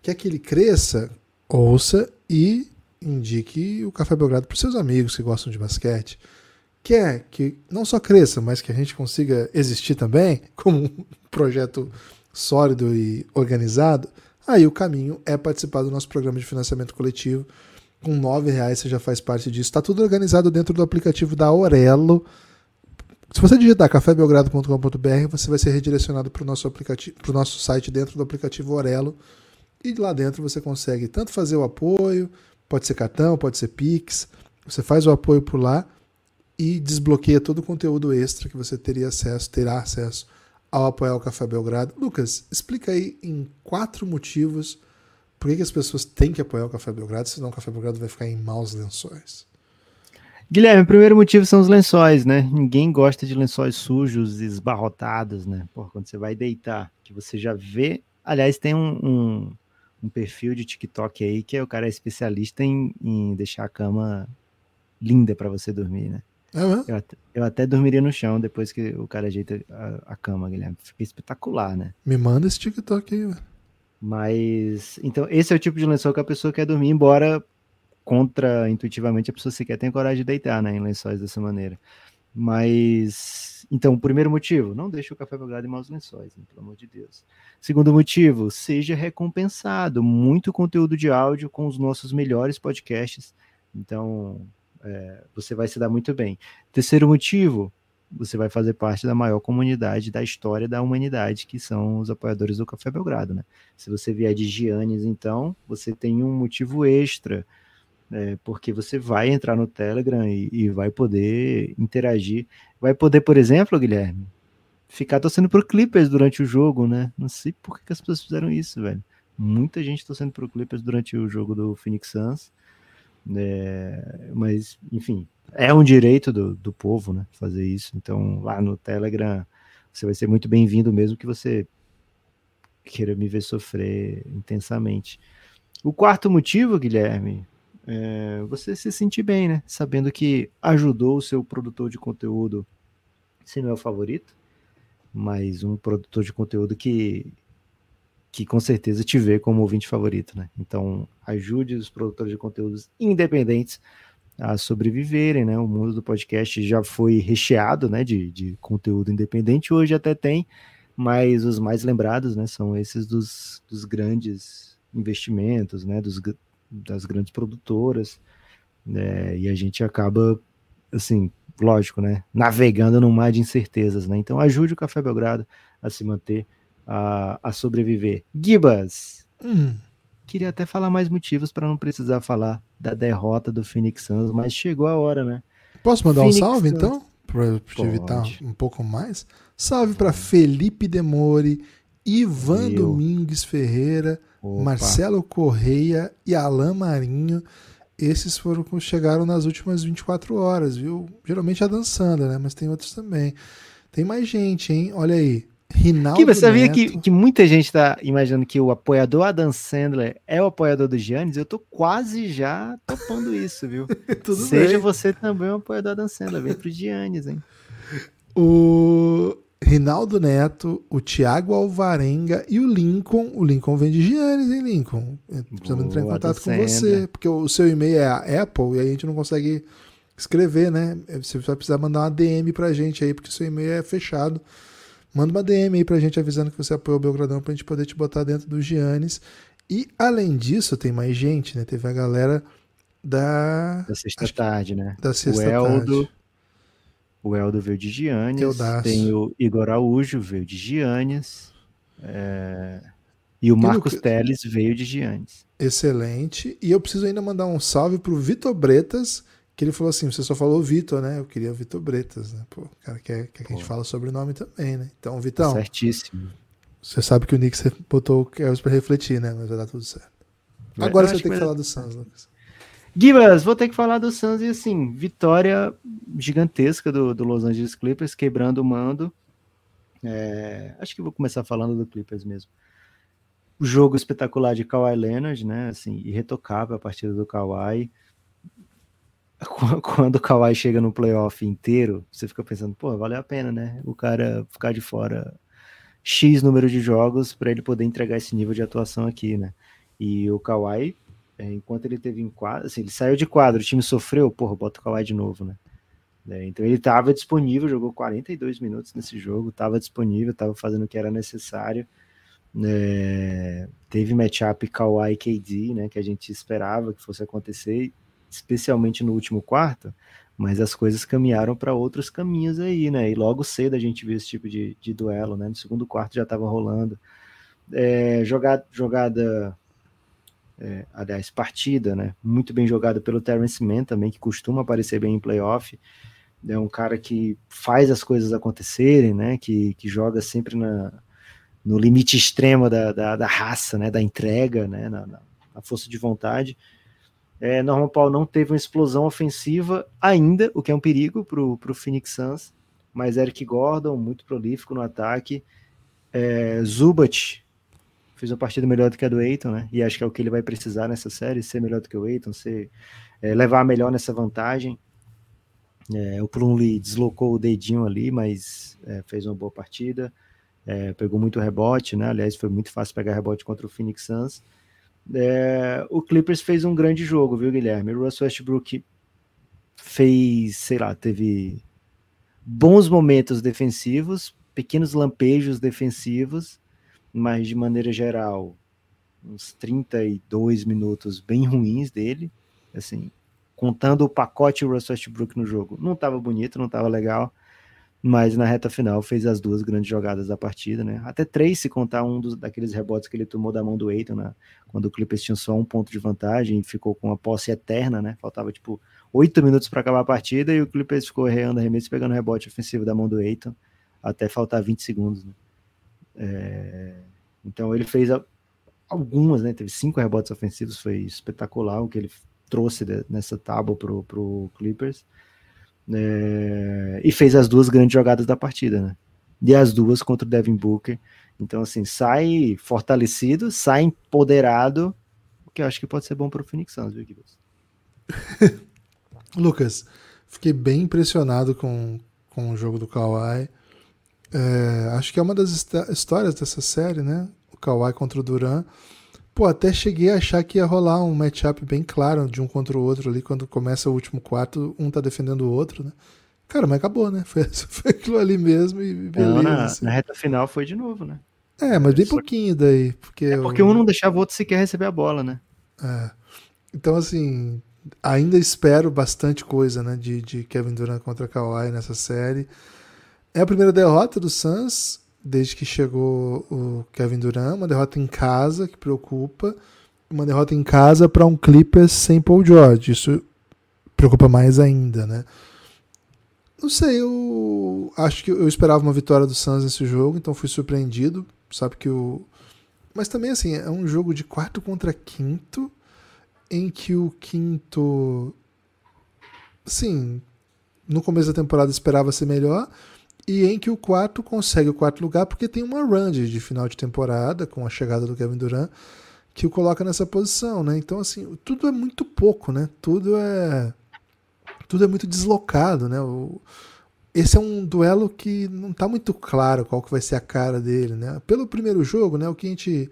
Quer que ele cresça, ouça e indique o Café Belgrado para seus amigos que gostam de basquete quer que não só cresça, mas que a gente consiga existir também como um projeto sólido e organizado, aí o caminho é participar do nosso programa de financiamento coletivo. Com R$ reais você já faz parte disso. Está tudo organizado dentro do aplicativo da Aurelo. Se você digitar cafébelgrado.com.br, você vai ser redirecionado para o nosso aplicativo, para o nosso site dentro do aplicativo Aurelo. E lá dentro você consegue tanto fazer o apoio, pode ser cartão, pode ser Pix. Você faz o apoio por lá e desbloqueia todo o conteúdo extra que você teria acesso, terá acesso ao apoiar o Café Belgrado. Lucas, explica aí em quatro motivos por que, as pessoas têm que apoiar o Café Belgrado, senão o Café Belgrado vai ficar em maus lençóis. Guilherme, o primeiro motivo são os lençóis, né? Ninguém gosta de lençóis sujos, esbarrotados, né? Pô, quando você vai deitar, que você já vê. Aliás, tem um, um, um perfil de TikTok aí que é o cara é especialista em, em deixar a cama linda para você dormir, né? É eu, até, eu, até, dormiria no chão depois que o cara ajeita a, a cama, Guilherme. Fica espetacular, né? Me manda esse TikTok aí, velho. Mas, então, esse é o tipo de lençol que a pessoa quer dormir, embora contra-intuitivamente a pessoa sequer tenha coragem de deitar, né, em lençóis dessa maneira. Mas, então, o primeiro motivo, não deixe o café belgrado em maus lençóis, né, pelo amor de Deus. Segundo motivo, seja recompensado. Muito conteúdo de áudio com os nossos melhores podcasts. Então, é, você vai se dar muito bem. Terceiro motivo, você vai fazer parte da maior comunidade da história da humanidade, que são os apoiadores do Café Belgrado, né? Se você vier de Giannis, então, você tem um motivo extra é, porque você vai entrar no Telegram e, e, vai poder interagir. Vai poder, por exemplo, Guilherme, ficar torcendo pro Clippers durante o jogo, né? Não sei por que, as pessoas fizeram isso, velho. Muita gente torcendo pro Clippers durante o jogo do Phoenix Suns. É, mas, enfim, é um direito do, do povo, né? Fazer isso. Então, lá no Telegram, você vai ser muito bem-vindo, mesmo que você queira me ver sofrer intensamente. O quarto motivo, Guilherme, é você se sentir bem, né? Sabendo que ajudou o seu produtor de conteúdo, se não é o favorito, mas um produtor de conteúdo que, que com certeza te vê como ouvinte favorito, né? Então, ajude os produtores de conteúdos independentes a sobreviverem, né? O mundo do podcast já foi recheado, né, de, de conteúdo independente, hoje até tem, mas os mais lembrados, né, são esses dos, dos grandes investimentos, né, dos, das grandes produtoras, né, e a gente acaba, assim, lógico, né, navegando num mar de incertezas, né, então ajude o Café Belgrado a se manter, a, a sobreviver. Gibas! Hum. Queria até falar mais motivos para não precisar falar da derrota do Phoenix Suns, mas chegou a hora, né? Posso mandar Phoenix um salve, Suns. então? Para evitar um pouco mais? Salve para Felipe Demore, Ivan Eu. Domingues Ferreira, Opa. Marcelo Correia e Alain Marinho. Esses foram que chegaram nas últimas 24 horas, viu? Geralmente a dançando, né? Mas tem outros também. Tem mais gente, hein? Olha aí. Rinaldo que você sabia que, que muita gente está imaginando que o apoiador Adam Sandler é o apoiador do Giannis? Eu tô quase já topando isso, viu? Seja bem. você também um apoiador Adam Sandler, vem pro Giannis, hein? O Rinaldo Neto, o Thiago Alvarenga e o Lincoln. O Lincoln vem de Giannis, hein, Lincoln? Precisamos entrar em contato com você, porque o seu e-mail é a Apple e aí a gente não consegue escrever, né? Você vai precisar mandar uma DM pra gente aí, porque o seu e-mail é fechado. Manda uma DM aí pra gente avisando que você apoiou o Belgradão pra gente poder te botar dentro do Giannis. E além disso, tem mais gente, né? Teve a galera da. Da sexta tarde, né? Da sexta o Eldo, tarde. O Eldo veio de Giannis. Tem o Igor Araújo veio de Giannis. É... E o Marcos e Teles veio de Giannis. Excelente. E eu preciso ainda mandar um salve pro Vitor Bretas, que ele falou assim: você só falou Vitor, né? Eu queria o Vitor Bretas, né? Pô, o cara quer, quer que a gente fale sobre o nome também, né? Então, Vitão. Certíssimo. Você sabe que o Nick botou o Kels pra refletir, né? Mas vai dar tudo certo. Agora você tem que, falar do Suns, Lucas. Gibas, vou ter que falar do Suns e assim, vitória gigantesca do, do Los Angeles Clippers, quebrando o mando. É, acho que vou começar falando do Clippers mesmo. O jogo espetacular de Kawhi Leonard, né? Assim, irretocável a partida do Kawhi quando o Kawhi chega no playoff inteiro, você fica pensando, pô, valeu a pena, né? O cara ficar de fora X número de jogos para ele poder entregar esse nível de atuação aqui, né? E o Kawhi, é, enquanto ele teve em quadro, assim, ele saiu de quadro, o time sofreu, porra, bota o Kawhi de novo, né? É, então ele estava disponível, jogou 42 minutos nesse jogo, estava disponível, estava fazendo o que era necessário. É, teve matchup Kawhi KD, né, que a gente esperava que fosse acontecer, especialmente no último quarto, mas as coisas caminharam para outros caminhos aí, né? E logo cedo a gente viu esse tipo de, de duelo, né? No segundo quarto já estava rolando. É, jogada, jogada é, aliás, partida, né? Muito bem jogada pelo Terence Mann também, que costuma aparecer bem em playoff. É um cara que faz as coisas acontecerem, né? Que, que joga sempre na, no limite extremo da, da, da raça, né? Da entrega, né? Na, na, na força de vontade. É, Norman Paul não teve uma explosão ofensiva ainda, o que é um perigo para o Phoenix Suns, mas Eric Gordon, muito prolífico no ataque. É, Zubat fez uma partida melhor do que a do Eiton, né? E acho que é o que ele vai precisar nessa série, ser melhor do que o Eiton, ser, é, levar melhor nessa vantagem. É, o Plumlee deslocou o dedinho ali, mas é, fez uma boa partida. É, pegou muito rebote, né? Aliás, foi muito fácil pegar rebote contra o Phoenix Suns. É, o Clippers fez um grande jogo, viu, Guilherme? O Russell Westbrook fez, sei lá, teve bons momentos defensivos, pequenos lampejos defensivos, mas de maneira geral, uns 32 minutos bem ruins dele, assim, contando o pacote Russell Westbrook no jogo. Não estava bonito, não estava legal. mas na reta final fez as duas grandes jogadas da partida, né? Até três, se contar um dos, daqueles rebotes que ele tomou da mão do Eiton, né? quando o Clippers tinha só um ponto de vantagem e ficou com a posse eterna, né? Faltava tipo oito minutos para acabar a partida e o Clippers ficou reando arremesso pegando rebote ofensivo da mão do Eiton até faltar 20 segundos. Né? É... Então ele fez algumas, né? Teve cinco rebotes ofensivos, foi espetacular o que ele trouxe nessa tábua pro, pro Clippers. É, e fez as duas grandes jogadas da partida, né? E as duas contra o Devin Booker. Então, assim, sai fortalecido, sai empoderado, o que eu acho que pode ser bom para o Phoenix Suns, viu? Lucas, fiquei bem impressionado com, com o jogo do Kawhi. É, acho que é uma das histórias dessa série, né? O Kawhi contra o Duran. Pô, até cheguei a achar que ia rolar um matchup bem claro de um contra o outro ali, quando começa o último quarto, um tá defendendo o outro, né? Cara, mas acabou, né? Foi, foi aquilo ali mesmo e beleza. Não, na, assim. na, reta final foi de novo, né? É, mas bem Só... pouquinho daí. Porque, é porque um não deixava o outro sequer receber a bola, né? É. Então, assim, ainda espero bastante coisa, né? De, de Kevin Durant contra Kawhi nessa série. É a primeira derrota do Suns desde que chegou o Kevin Durant, uma derrota em casa que preocupa, uma derrota em casa para um Clippers sem Paul George, isso preocupa mais ainda, né? Não sei, eu acho que eu esperava uma vitória do Suns nesse jogo, então fui surpreendido, sabe que o mas também assim, é um jogo de quarto contra quinto em que o quinto sim, no começo da temporada esperava ser melhor, e em que o quarto consegue o quarto lugar porque tem uma run de final de temporada com a chegada do Kevin Durant que o coloca nessa posição, né? Então assim, tudo é muito pouco, né? Tudo é tudo é muito deslocado, né? O, esse é um duelo que não está muito claro qual que vai ser a cara dele, né? Pelo primeiro jogo, né, o que a gente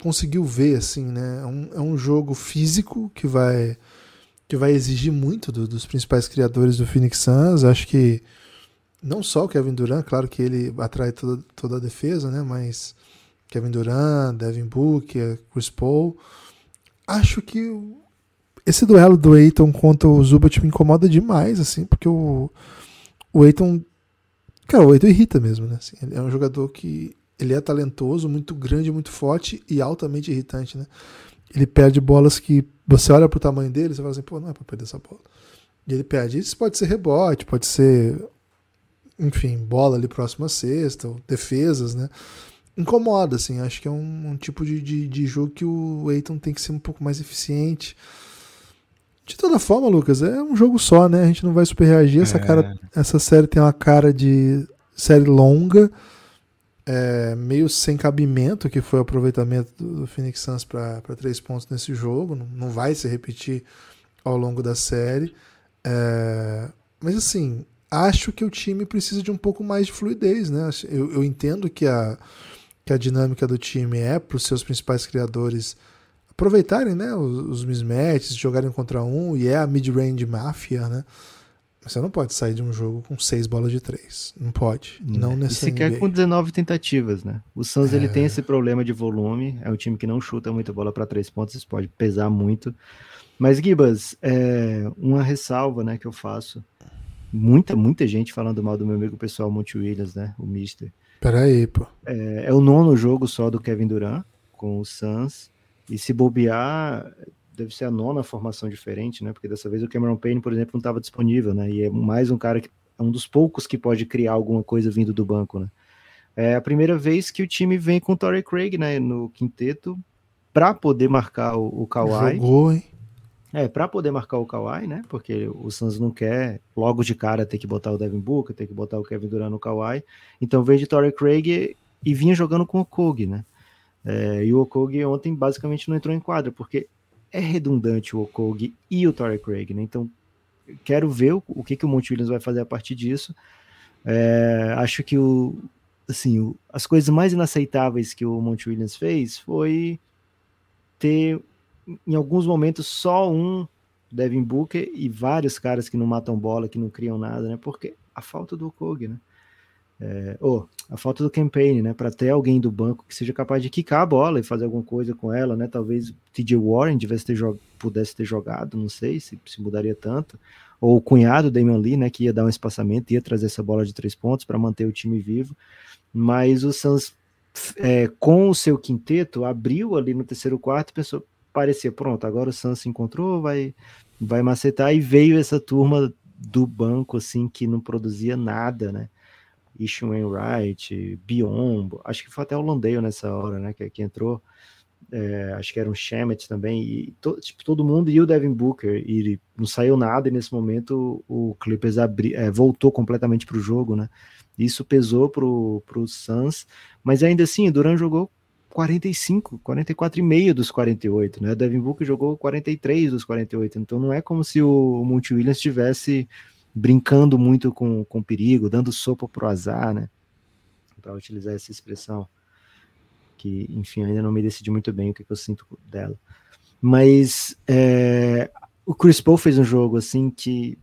conseguiu ver assim, né, é um, é um jogo físico que vai que vai exigir muito do, dos principais criadores do Phoenix Suns. Acho que não só o Kevin Durant, claro que ele atrai toda, toda a defesa, né? Mas Kevin Durant, Devin Booker, Chris Paul. Acho que esse duelo do Aiton contra o Zubat me incomoda demais, assim, porque o, o Aiton. Cara, o Aiton irrita mesmo, né? Assim, ele é um jogador que. Ele é talentoso, muito grande, muito forte e altamente irritante, né? Ele perde bolas que você olha pro tamanho dele e fala assim, pô, não é pra perder essa bola. E ele perde. Isso pode ser rebote, pode ser enfim, bola ali próxima à sexta, defesas, né? Incomoda, assim. Acho que é um, um tipo de, de, de, jogo que o Eiton tem que ser um pouco mais eficiente. De toda forma, Lucas, é um jogo só, né? A gente não vai super reagir. Essa, é. cara, essa série tem uma cara de série longa, é, meio sem cabimento, que foi o aproveitamento do, do Phoenix Suns para três pontos nesse jogo. Não, não vai se repetir ao longo da série. É, mas assim, acho que o time precisa de um pouco mais de fluidez, né? Eu, eu entendo que a, que a dinâmica do time é para os seus principais criadores aproveitarem né, os, os mismatches, jogarem contra um, e é a mid-range máfia, né? Você não pode sair de um jogo com seis bolas de três. Não pode. Não nesse E sequer com 19 tentativas, né? O Suns é... ele tem esse problema de volume. É um time que não chuta muita bola para três pontos. Isso pode pesar muito. Mas, Gibas, é uma ressalva né, que eu faço muita, muita gente falando mal do meu amigo pessoal Monte Williams, né? O Mister. Peraí, pô. É, é, o nono jogo só do Kevin Durant com o Suns. E se bobear, deve ser a nona formação diferente, né? Porque dessa vez o Cameron Payne, por exemplo, não estava disponível, né? E é mais um cara que é um dos poucos que pode criar alguma coisa vindo do banco, né? É a primeira vez que o time vem com o Torrey Craig, né? No quinteto para poder marcar o, o Kawhi. Jogou, hein? É, para poder marcar o Kawhi, né? Porque o Suns não quer logo de cara ter que botar o Devin Booker, ter que botar o Kevin Durant no Kawhi. Então veio de Torrey Craig e vinha jogando com o Kog, né? É, e o Okog ontem basicamente não entrou em quadra, porque é redundante o Okog e o Torrey Craig, né? Então quero ver o, o que, que o Monte Williams vai fazer a partir disso. É, acho que o, assim, o, as coisas mais inaceitáveis que o Monte Williams fez foi ter em alguns momentos só um Devin Booker e vários caras que não matam bola, que não criam nada, né? Porque a falta do Kog, né? É, a falta do campaign, né? Para ter alguém do banco que seja capaz de quicar a bola e fazer alguma coisa com ela, né? Talvez TJ Warren tivesse ter pudesse ter jogado, não sei se, se mudaria tanto. ou o cunhado Damian Lee, né, que ia dar um espaçamento, ia trazer essa bola de três pontos para manter o time vivo, mas o Suns é, com o seu quinteto abriu ali no terceiro quarto e pensou, parecia, pronto, agora o Suns se encontrou, vai, vai macetar, e veio essa turma do banco, assim, que não produzia nada, né, Ishin Wainwright, Biombo, acho que foi até o Londale nessa hora, né, que, que entrou, é, acho que era um Shemet também, e to, tipo, todo mundo e o Devin Booker, e não saiu nada, e nesse momento o Clippers abri, é, voltou completamente para o jogo, né? Isso pesou para o Suns, mas ainda assim, Duran jogou 45, 44,5 dos 48, né? Devin Booker jogou 43 dos 48, então não é como se o Monte Williams estivesse brincando muito com, com perigo, dando sopa pro azar, né? Para utilizar essa expressão que, enfim, ainda não me decidi muito bem o que, que eu sinto dela. Mas é, o Chris Paul fez um jogo assim que,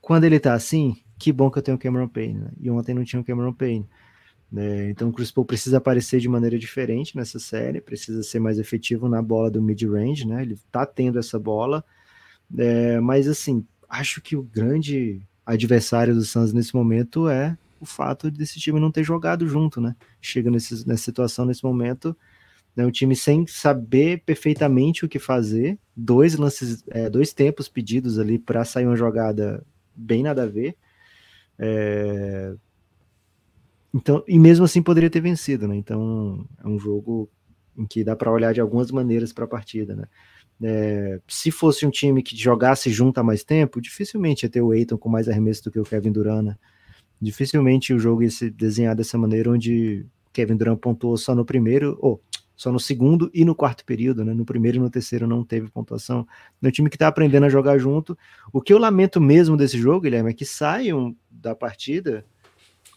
quando ele tá assim, que bom que eu tenho o Cameron Payne, né? E ontem não tinha o Cameron Payne. Né? Então o Chris Paul precisa aparecer de maneira diferente nessa série, precisa ser mais efetivo na bola do mid-range, né? Ele tá tendo essa bola, é, mas assim, acho que o grande adversário do Suns nesse momento é o fato desse time não ter jogado junto, né? Chega nesse, nessa situação, nesse momento, né, um time sem saber perfeitamente o que fazer, dois lances, é, dois tempos pedidos ali para sair uma jogada bem nada a ver. É... Então, e mesmo assim poderia ter vencido, né? Então é um jogo em que dá para olhar de algumas maneiras para a partida, né? É, se fosse um time que jogasse junto há mais tempo, dificilmente ia ter o Eiton com mais arremesso do que o Kevin Durant, né? dificilmente o jogo ia se desenhar dessa maneira, onde Kevin Durant pontuou só no primeiro, ou só no segundo e no quarto período, né? No primeiro e no terceiro não teve pontuação. É um time que está aprendendo a jogar junto. O que eu lamento mesmo desse jogo, Guilherme, é que saiam da partida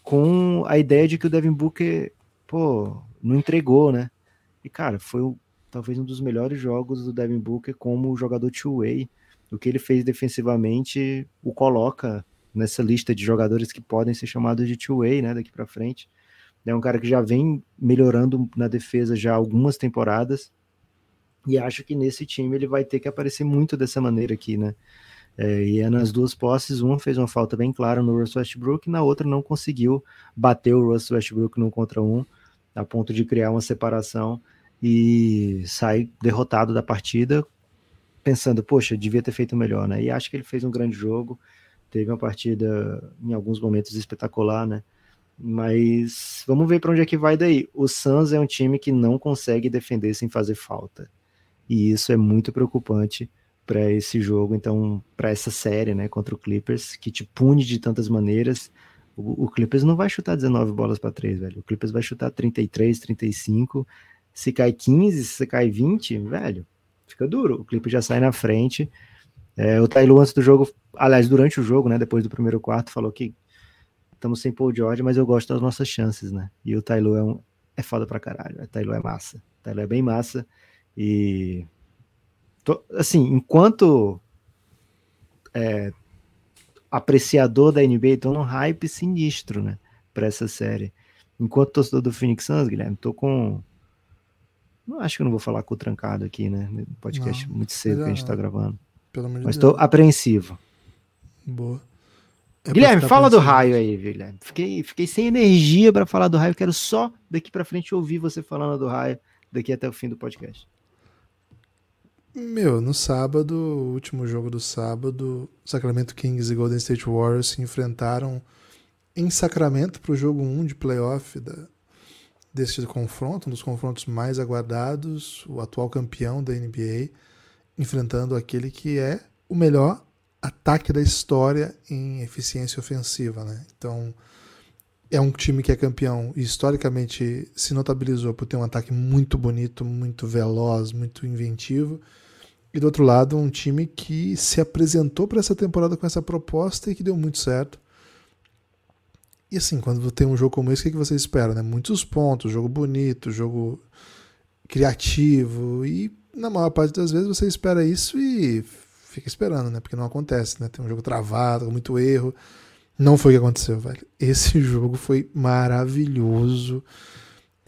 com a ideia de que o Devin Booker, pô, não entregou, né? E, cara, foi o, talvez um dos melhores jogos do Devin Booker como jogador two-way. O que ele fez defensivamente o coloca nessa lista de jogadores que podem ser chamados de two-way, né, daqui para frente. É um cara que já vem melhorando na defesa já algumas temporadas. E acho que nesse time ele vai ter que aparecer muito dessa maneira aqui, né? É, e é nas duas posses, uma fez uma falta bem clara no Russell Westbrook, e na outra não conseguiu bater o Russell Westbrook no contra um, a ponto de criar uma separação e sai derrotado da partida, pensando, poxa, devia ter feito melhor, né? E acho que ele fez um grande jogo, teve uma partida em alguns momentos espetacular, né? Mas vamos ver para onde é que vai daí. O Suns é um time que não consegue defender sem fazer falta. E isso é muito preocupante para esse jogo, então, para essa série, né, contra o Clippers, que te pune de tantas maneiras. O, o Clippers não vai chutar 19 bolas para 3, velho. O Clippers vai chutar 33, 35. Se cai 15, se cai 20, velho, fica duro. O Clippers já sai na frente. É, o Tailu antes do jogo, aliás, durante o jogo, né, depois do primeiro quarto, falou que estamos sem Paul George, mas eu gosto das nossas chances, né? E o Tailu é um é foda pra caralho. O Tailu é massa. O Tailu é bem massa e tô, assim, enquanto é, apreciador da NBA, tô num hype sinistro, né, para essa série. Enquanto torcedor do Phoenix Suns, Guilherme, tô com não acho que eu não vou falar com o trancado aqui, né? Podcast não, muito cedo que a gente tá gravando. Mas estou apreensivo. Boa. É Guilherme, fala do raio aí, Guilherme. Fiquei, fiquei sem energia para falar do raio. Quero só daqui para frente ouvir você falando do raio daqui até o fim do podcast. Meu, no sábado, o último jogo do sábado, Sacramento Kings e Golden State Warriors se enfrentaram em Sacramento para o jogo 1 de playoff da, desse confronto, um dos confrontos mais aguardados, o atual campeão da NBA enfrentando aquele que é o melhor ataque da história em eficiência ofensiva, né? Então é um time que é campeão e historicamente se notabilizou por ter um ataque muito bonito, muito veloz, muito inventivo. E do outro lado, um time que se apresentou para essa temporada com essa proposta e que deu muito certo. E assim, quando tem um jogo como esse, o que você espera? Né? Muitos pontos, jogo bonito, jogo criativo e na maior parte das vezes você espera isso e fica esperando, né? Porque não acontece, né? Tem um jogo travado, com muito erro. Não foi o que aconteceu, velho. Esse jogo foi maravilhoso.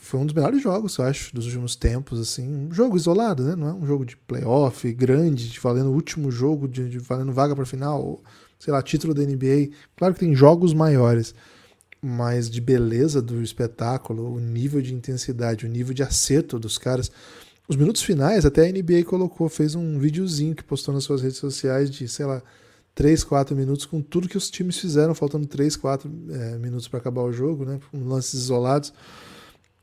Foi um dos melhores jogos, eu acho, dos últimos tempos, assim, um jogo isolado, né? Não é um jogo de playoff grande, de valendo o último jogo, de, de valendo vaga para final, sei lá, título da NBA. Claro que tem jogos maiores, mas de beleza do espetáculo, o nível de intensidade, o nível de acerto dos caras. Os minutos finais, até a NBA colocou, fez um videozinho que postou nas suas redes sociais de, sei lá, 3, 4 minutos com tudo que os times fizeram, faltando 3, 4 é, minutos para acabar o jogo, né? Com lances isolados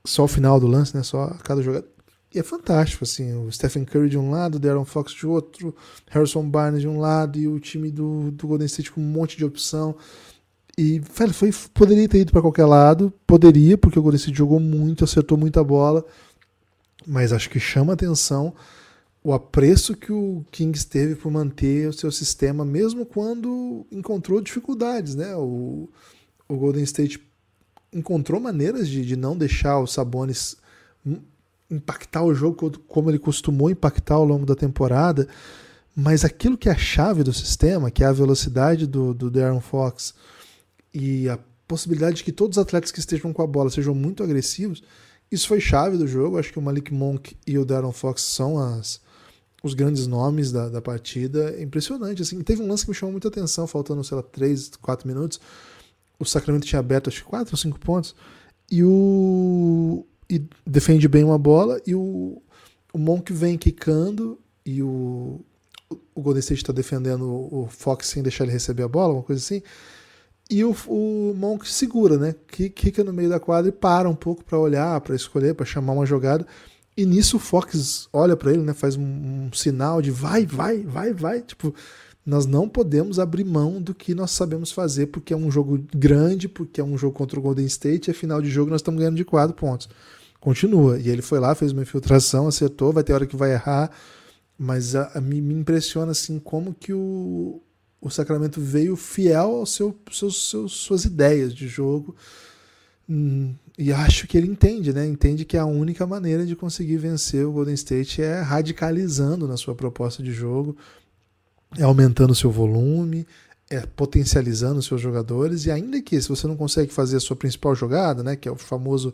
só o final do lance, né? Só cada jogada. E é fantástico, assim, o Stephen Curry de um lado, o Darren Fox de outro, Harrison Barnes de um lado e o time do, do Golden State com um monte de opção. E velho, foi, poderia ter ido para qualquer lado, poderia, porque o Golden State jogou muito, acertou muita bola, mas acho que chama atenção o apreço que o Kings teve por manter o seu sistema, mesmo quando encontrou dificuldades, né? O, o Golden State encontrou maneiras de, de não deixar o Sabonis impactar o jogo como ele costumou impactar ao longo da temporada, mas aquilo que é a chave do sistema, que é a velocidade do, do Darren Fox e a possibilidade de que todos os atletas que estejam com a bola sejam muito agressivos, isso foi chave do jogo. Acho que o Malik Monk e o Darren Fox são as, os grandes nomes da, da partida. É impressionante. Assim. Teve um lance que me chamou muita atenção, faltando, sei lá, 3, 4 minutos o Sacramento tinha aberto acho que 4 ou 5 pontos, e o. E defende bem uma bola, e o, o Monk vem quicando, e o, o Golden State está defendendo o Fox sem deixar ele receber a bola, uma coisa assim. E o, o Monk segura, né? Quica no meio da quadra e para um pouco para olhar, para escolher, para chamar uma jogada. E nisso o Fox olha para ele, né? Faz um, um, sinal de vai, vai, vai, vai. Tipo, nós não podemos abrir mão do que nós sabemos fazer, porque é um jogo grande, porque é um jogo contra o Golden State, e a final de jogo nós estamos ganhando de 4 pontos. Continua. E ele foi lá, fez uma infiltração, acertou, vai ter hora que vai errar, mas a, a me, me, impressiona assim como que o, o Sacramento veio fiel aos seu, suas ideias de jogo. Hum, e acho que ele entende, né? Entende que a única maneira de conseguir vencer o Golden State é radicalizando na sua proposta de jogo, é aumentando seu volume, é potencializando seus jogadores, e ainda que se você não consegue fazer a sua principal jogada, né, que é o famoso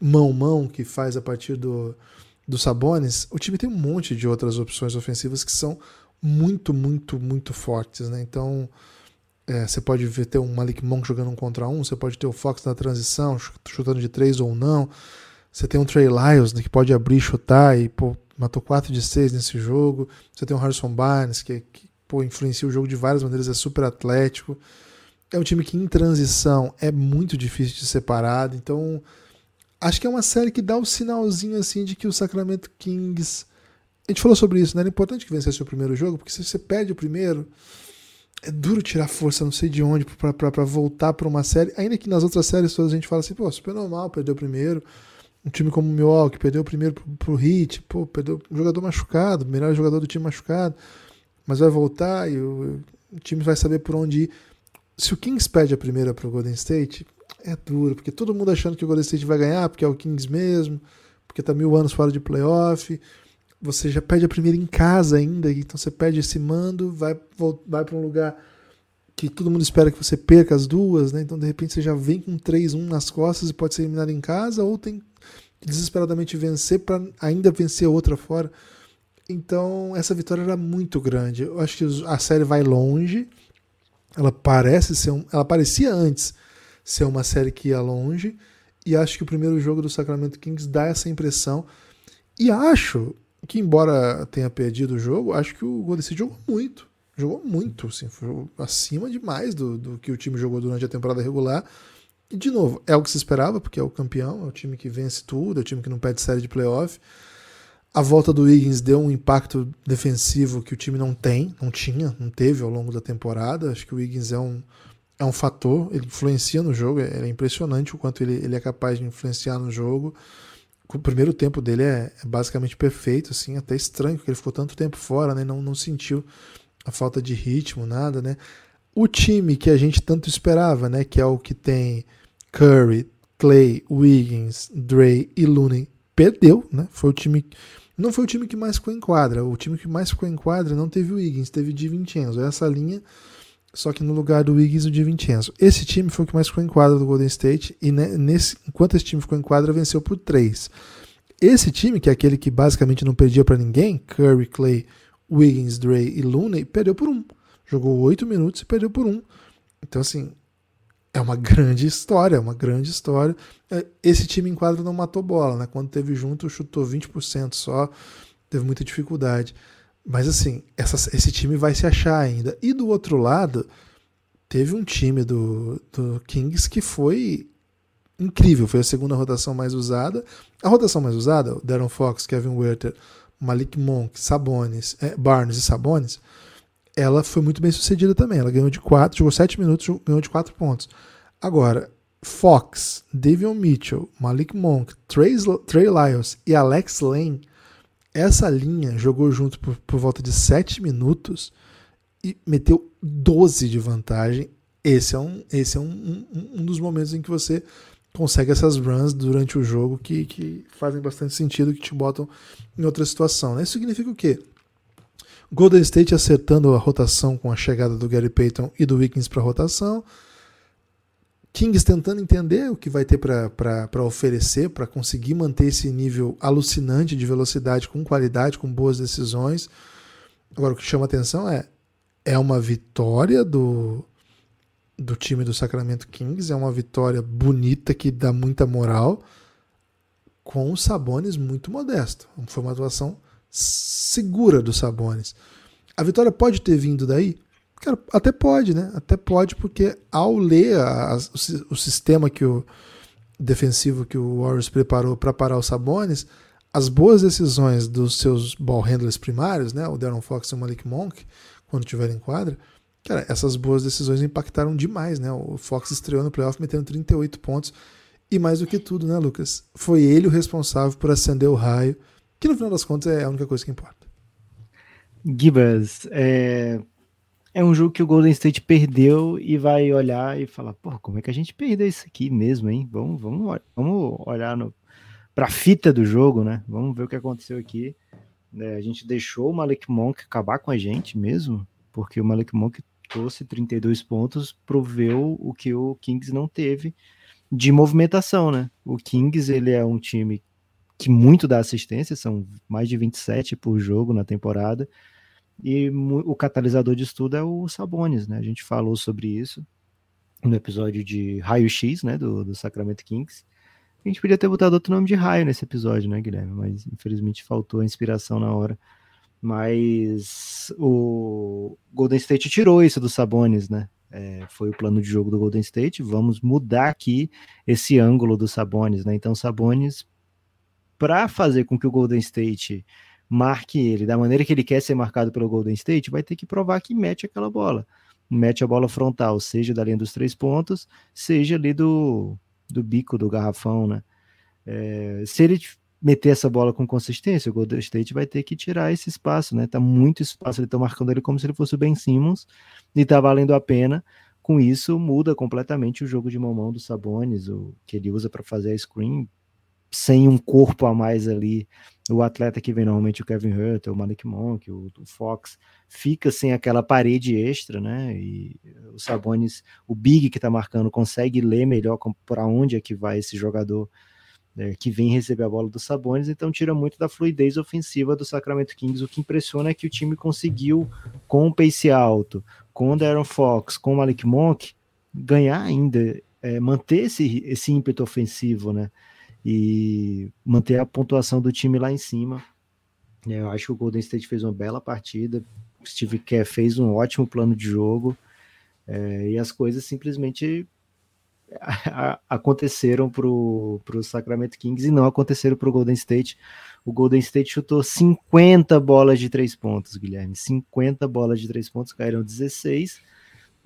mão-mão que faz a partir do, do Sabonis, o time tem um monte de outras opções ofensivas que são muito, muito, muito fortes. Né? Então, é, você pode ver ter um Malik Monk jogando um contra um, você pode ter o Fox na transição, chutando de três ou não. Você tem um Trey Lyles né, que pode abrir, chutar e pô, matou 4 de 6 nesse jogo. Você tem o Harrison Barnes, que, que pô, influencia o jogo de várias maneiras, é super atlético. É um time que em transição é muito difícil de separado. Então, acho que é uma série que dá o um sinalzinho assim de que o Sacramento Kings. A gente falou sobre isso, né? Era importante que vencesse o primeiro jogo, porque se você perde o primeiro, é duro tirar força, não sei de onde, para voltar para uma série. Ainda que nas outras séries todas a gente fala assim, pô, super normal, perdeu o primeiro um time como o Milwaukee perdeu o primeiro pro, pro Heat, pô, perdeu um jogador machucado, melhor jogador do time machucado, mas vai voltar e o, o time vai saber por onde ir. Se o Kings perde a primeira pro Golden State, é duro, porque todo mundo achando que o Golden State vai ganhar, porque é o Kings mesmo, porque tá mil anos fora de playoff. Você já perde a primeira em casa ainda, então você perde esse mando, vai, vai para um lugar que todo mundo espera que você perca as duas, né? Então de repente você já vem com 3-1 nas costas e pode ser eliminado em casa, ou tem desesperadamente vencer para ainda vencer outra fora. Então, essa vitória era muito grande. Eu acho que a série vai longe. Ela parece ser um, ela parecia antes ser uma série que ia longe e acho que o primeiro jogo do Sacramento Kings dá essa impressão. E acho que embora tenha perdido o jogo, acho que o Golden State jogou muito. Jogou muito, assim, foi acima demais do, do que o time jogou durante a temporada regular. E, de novo, é o que se esperava, porque é o campeão, é o time que vence tudo, é o time que não perde série de playoff. A volta do Wiggins deu um impacto defensivo que o time não tem, não tinha, não teve ao longo da temporada. Acho que o Wiggins é um, é um fator, ele influencia no jogo, é, é impressionante o quanto ele, ele é capaz de influenciar no jogo. O primeiro tempo dele é, é basicamente perfeito, assim, até estranho, porque ele ficou tanto tempo fora, né? Não, não sentiu a falta de ritmo, nada, né? O time que a gente tanto esperava, né? Que é o que tem Curry, Clay, Wiggins, Dre e Looney perdeu, né? Foi o time não foi o time que mais ficou em quadra. O time que mais ficou em quadra não teve o Wiggins, teve o Di Vincenzo. Essa linha só que no lugar do Wiggins o de Vincenzo. Esse time foi o que mais ficou em quadra do Golden State e nesse, enquanto esse time ficou em quadra, venceu por 3. Esse time, que é aquele que basicamente não perdia para ninguém, Curry, Clay, Wiggins, Dre e Looney, perdeu por um. Jogou 8 minutos e perdeu por um. Então, assim, é uma grande história, é uma grande história. É, esse time em quadra não matou bola, né? Quando teve junto, chutou 20% só, teve muita dificuldade. Mas assim, essa, esse time vai se achar ainda. E do outro lado, teve um time do, do Kings que foi incrível. Foi a segunda rotação mais usada. A rotação mais usada, Darren Fox, Kevin Werther, Malik Monk, Sabonis, é, Barnes e Sabonis, ela foi muito bem sucedida também. Ela ganhou de 4, jogou 7 minutos, ganhou de 4 pontos. Agora, Fox, Davion Mitchell, Malik Monk, Trey, Trey Lyles e Alex Lane essa linha jogou junto por, por volta de 7 minutos e meteu 12 de vantagem. Esse é, um, esse é um, um, um dos momentos em que você consegue essas runs durante o jogo que, que fazem bastante sentido, que te botam em outra situação. Né? Isso significa o quê? Golden State acertando a rotação com a chegada do Gary Payton e do Wiggins para a rotação. Kings tentando entender o que vai ter para oferecer, para conseguir manter esse nível alucinante de velocidade com qualidade, com boas decisões. Agora, o que chama atenção é é uma vitória do, do time do Sacramento Kings, é uma vitória bonita que dá muita moral, com o Sabonis muito modesto. Foi uma atuação segura do Sabonis. A vitória pode ter vindo daí? Cara, até pode, né? Até pode, porque ao ler a, a, o, o, sistema que o defensivo que o Warriors preparou para parar os Sabonis, as boas decisões dos seus ball handlers primários, né? O Darren Fox e o Malik Monk, quando tiverem em quadra, cara, essas boas decisões impactaram demais, né? O Fox estreou no playoff metendo 38 pontos. E mais do que tudo, né, Lucas? Foi ele o responsável por acender o raio, que no final das contas é a única coisa que importa. Gibas, é, é um jogo que o Golden State perdeu e vai olhar e falar, pô, como é que a gente perdeu isso aqui mesmo, hein? Vamos, vamos, vamos olhar no, pra fita do jogo, né? Vamos ver o que aconteceu aqui. É, a gente deixou o Malik Monk acabar com a gente mesmo, porque o Malik Monk trouxe 32 pontos, proveu o que o Kings não teve de movimentação, né? O Kings, ele é um time que muito dá assistência, são mais de 27 por jogo na temporada, e o catalisador de estudo é o Sabonis, né? A gente falou sobre isso no episódio de Raio X, né? Do, do Sacramento Kings. A gente podia ter botado outro nome de raio nesse episódio, né, Guilherme? Mas infelizmente faltou a inspiração na hora. Mas o Golden State tirou isso do Sabonis, né? É, foi o plano de jogo do Golden State. Vamos mudar aqui esse ângulo do Sabonis, né? Então, Sabonis, para fazer com que o Golden State marque ele da maneira que ele quer ser marcado pelo Golden State, vai ter que provar que mete aquela bola. Mete a bola frontal, seja da linha dos três pontos, seja ali do, do bico do garrafão, né? É, se ele meter essa bola com consistência, o Golden State vai ter que tirar esse espaço, né? Tá muito espaço, ele tá marcando ele como se ele fosse o Ben Simmons e tá valendo a pena. Com isso, muda completamente o jogo de mão dos Sabonis, o que ele usa para fazer a screen, sem um corpo a mais ali, o atleta que vem normalmente o Kevin Hurt, o Malik Monk, o, o, Fox, fica sem aquela parede extra, né? E o Sabonis, o Big que tá marcando, consegue ler melhor para onde é que vai esse jogador é, que vem receber a bola do Sabonis, então tira muito da fluidez ofensiva do Sacramento Kings. O que impressiona é que o time conseguiu, com o pace alto, com o Darren Fox, com o Malik Monk, ganhar ainda, é, manter esse, esse ímpeto ofensivo, né? E manter a pontuação do time lá em cima. É, eu acho que o Golden State fez uma bela partida, Steve Kerr fez um ótimo plano de jogo é, e as coisas simplesmente aconteceram para o Sacramento Kings e não aconteceram para o Golden State. O Golden State chutou 50 bolas de três pontos, Guilherme. 50 bolas de três pontos, caíram 16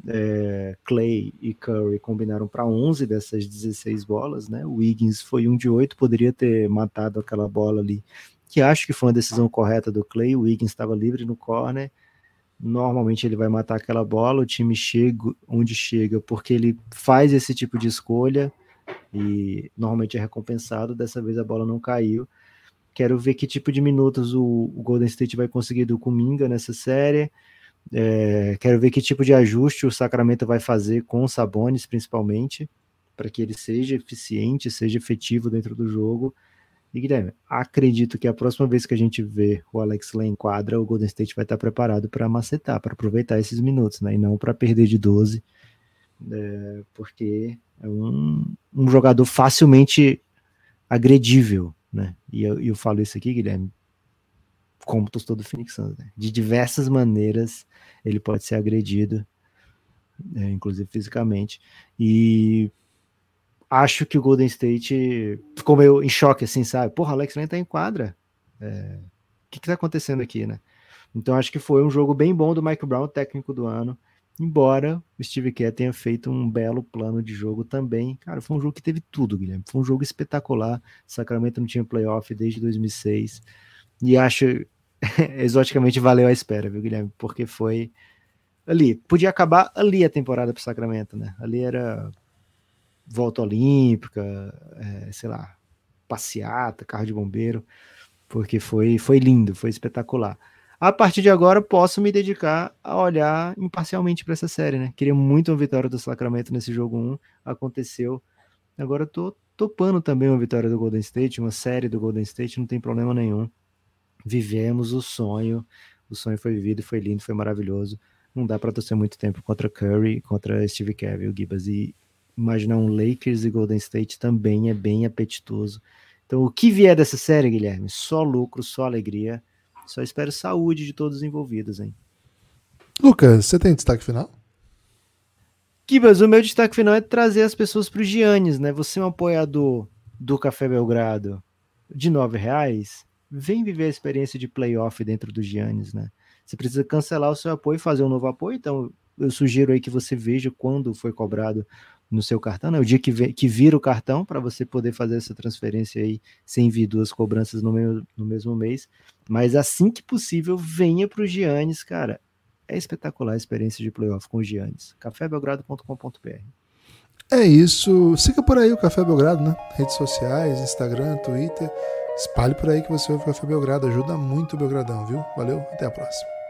é, Clay e Curry combinaram para 11 dessas 16 bolas, né? O Wiggins foi um de oito, poderia ter matado aquela bola ali, que acho que foi uma decisão correta do Clay. O Wiggins estava livre no corner. Normalmente ele vai matar aquela bola, o time chega onde chega porque ele faz esse tipo de escolha e normalmente é recompensado. Dessa vez a bola não caiu. Quero ver que tipo de minutos o, o Golden State vai conseguir do Kuminga nessa série É, quero ver que tipo de ajuste o Sacramento vai fazer com o Sabonis, principalmente, para que ele seja eficiente, seja efetivo dentro do jogo. E Guilherme, acredito que a próxima vez que a gente vê o Alex lá em quadra, o Golden State vai estar preparado para macetar, para aproveitar esses minutos, né? E não para perder de 12, é, porque é um, um jogador facilmente agredível, né? E eu, eu falo isso aqui, Guilherme, como torcedor do Phoenix Suns, né? De diversas maneiras ele pode ser agredido, é, inclusive fisicamente. E acho que o Golden State ficou meio em choque, assim, sabe? Porra, Alex nem tá em quadra. É... O que, que tá acontecendo aqui, né? Então acho que foi um jogo bem bom do Mike Brown, técnico do ano. Embora o Steve Kerr tenha feito um belo plano de jogo também. Cara, foi um jogo que teve tudo, Guilherme. Foi um jogo espetacular. Sacramento não tinha playoff desde 2006. E acho exoticamente valeu a espera, viu, Guilherme? Porque foi ali. Podia acabar ali a temporada pro Sacramento, né? Ali era volta olímpica, é, sei lá, passeata, carro de bombeiro, porque foi, foi lindo, foi espetacular. A partir de agora, posso me dedicar a olhar imparcialmente para essa série, né? Queria muito uma vitória do Sacramento nesse jogo 1, aconteceu. Agora eu tô topando também uma vitória do Golden State, uma série do Golden State, não tem problema nenhum. Vivemos o sonho, o sonho foi vivido, foi lindo, foi maravilhoso. Não dá para torcer muito tempo contra Curry, contra Steve Kerr, Gibas? E imaginar um Lakers e Golden State também é bem apetitoso. Então, o que vier dessa série, Guilherme? Só lucro, só alegria. Só espero saúde de todos os envolvidos, hein? Lucas, você tem destaque final? Kibas, o meu destaque final é trazer as pessoas para o Giannis, né? Você é um apoiador do Café Belgrado de nove reais, vem viver a experiência de playoff dentro do Giannis, né? Você precisa cancelar o seu apoio e fazer um novo apoio, então eu sugiro aí que você veja quando foi cobrado no seu cartão, né? O dia que, vê, que vira o cartão para você poder fazer essa transferência aí sem vir duas cobranças no, meio, no mesmo mês. Mas assim que possível, venha para o Giannis, cara. É espetacular a experiência de playoff com o Giannis. cafébelgrado.com.br É isso. Siga por aí o Café Belgrado, né? Redes sociais, Instagram, Twitter. Espalhe por aí que você ouve o Café Belgrado. Ajuda muito o Belgradão, viu? Valeu, até a próxima.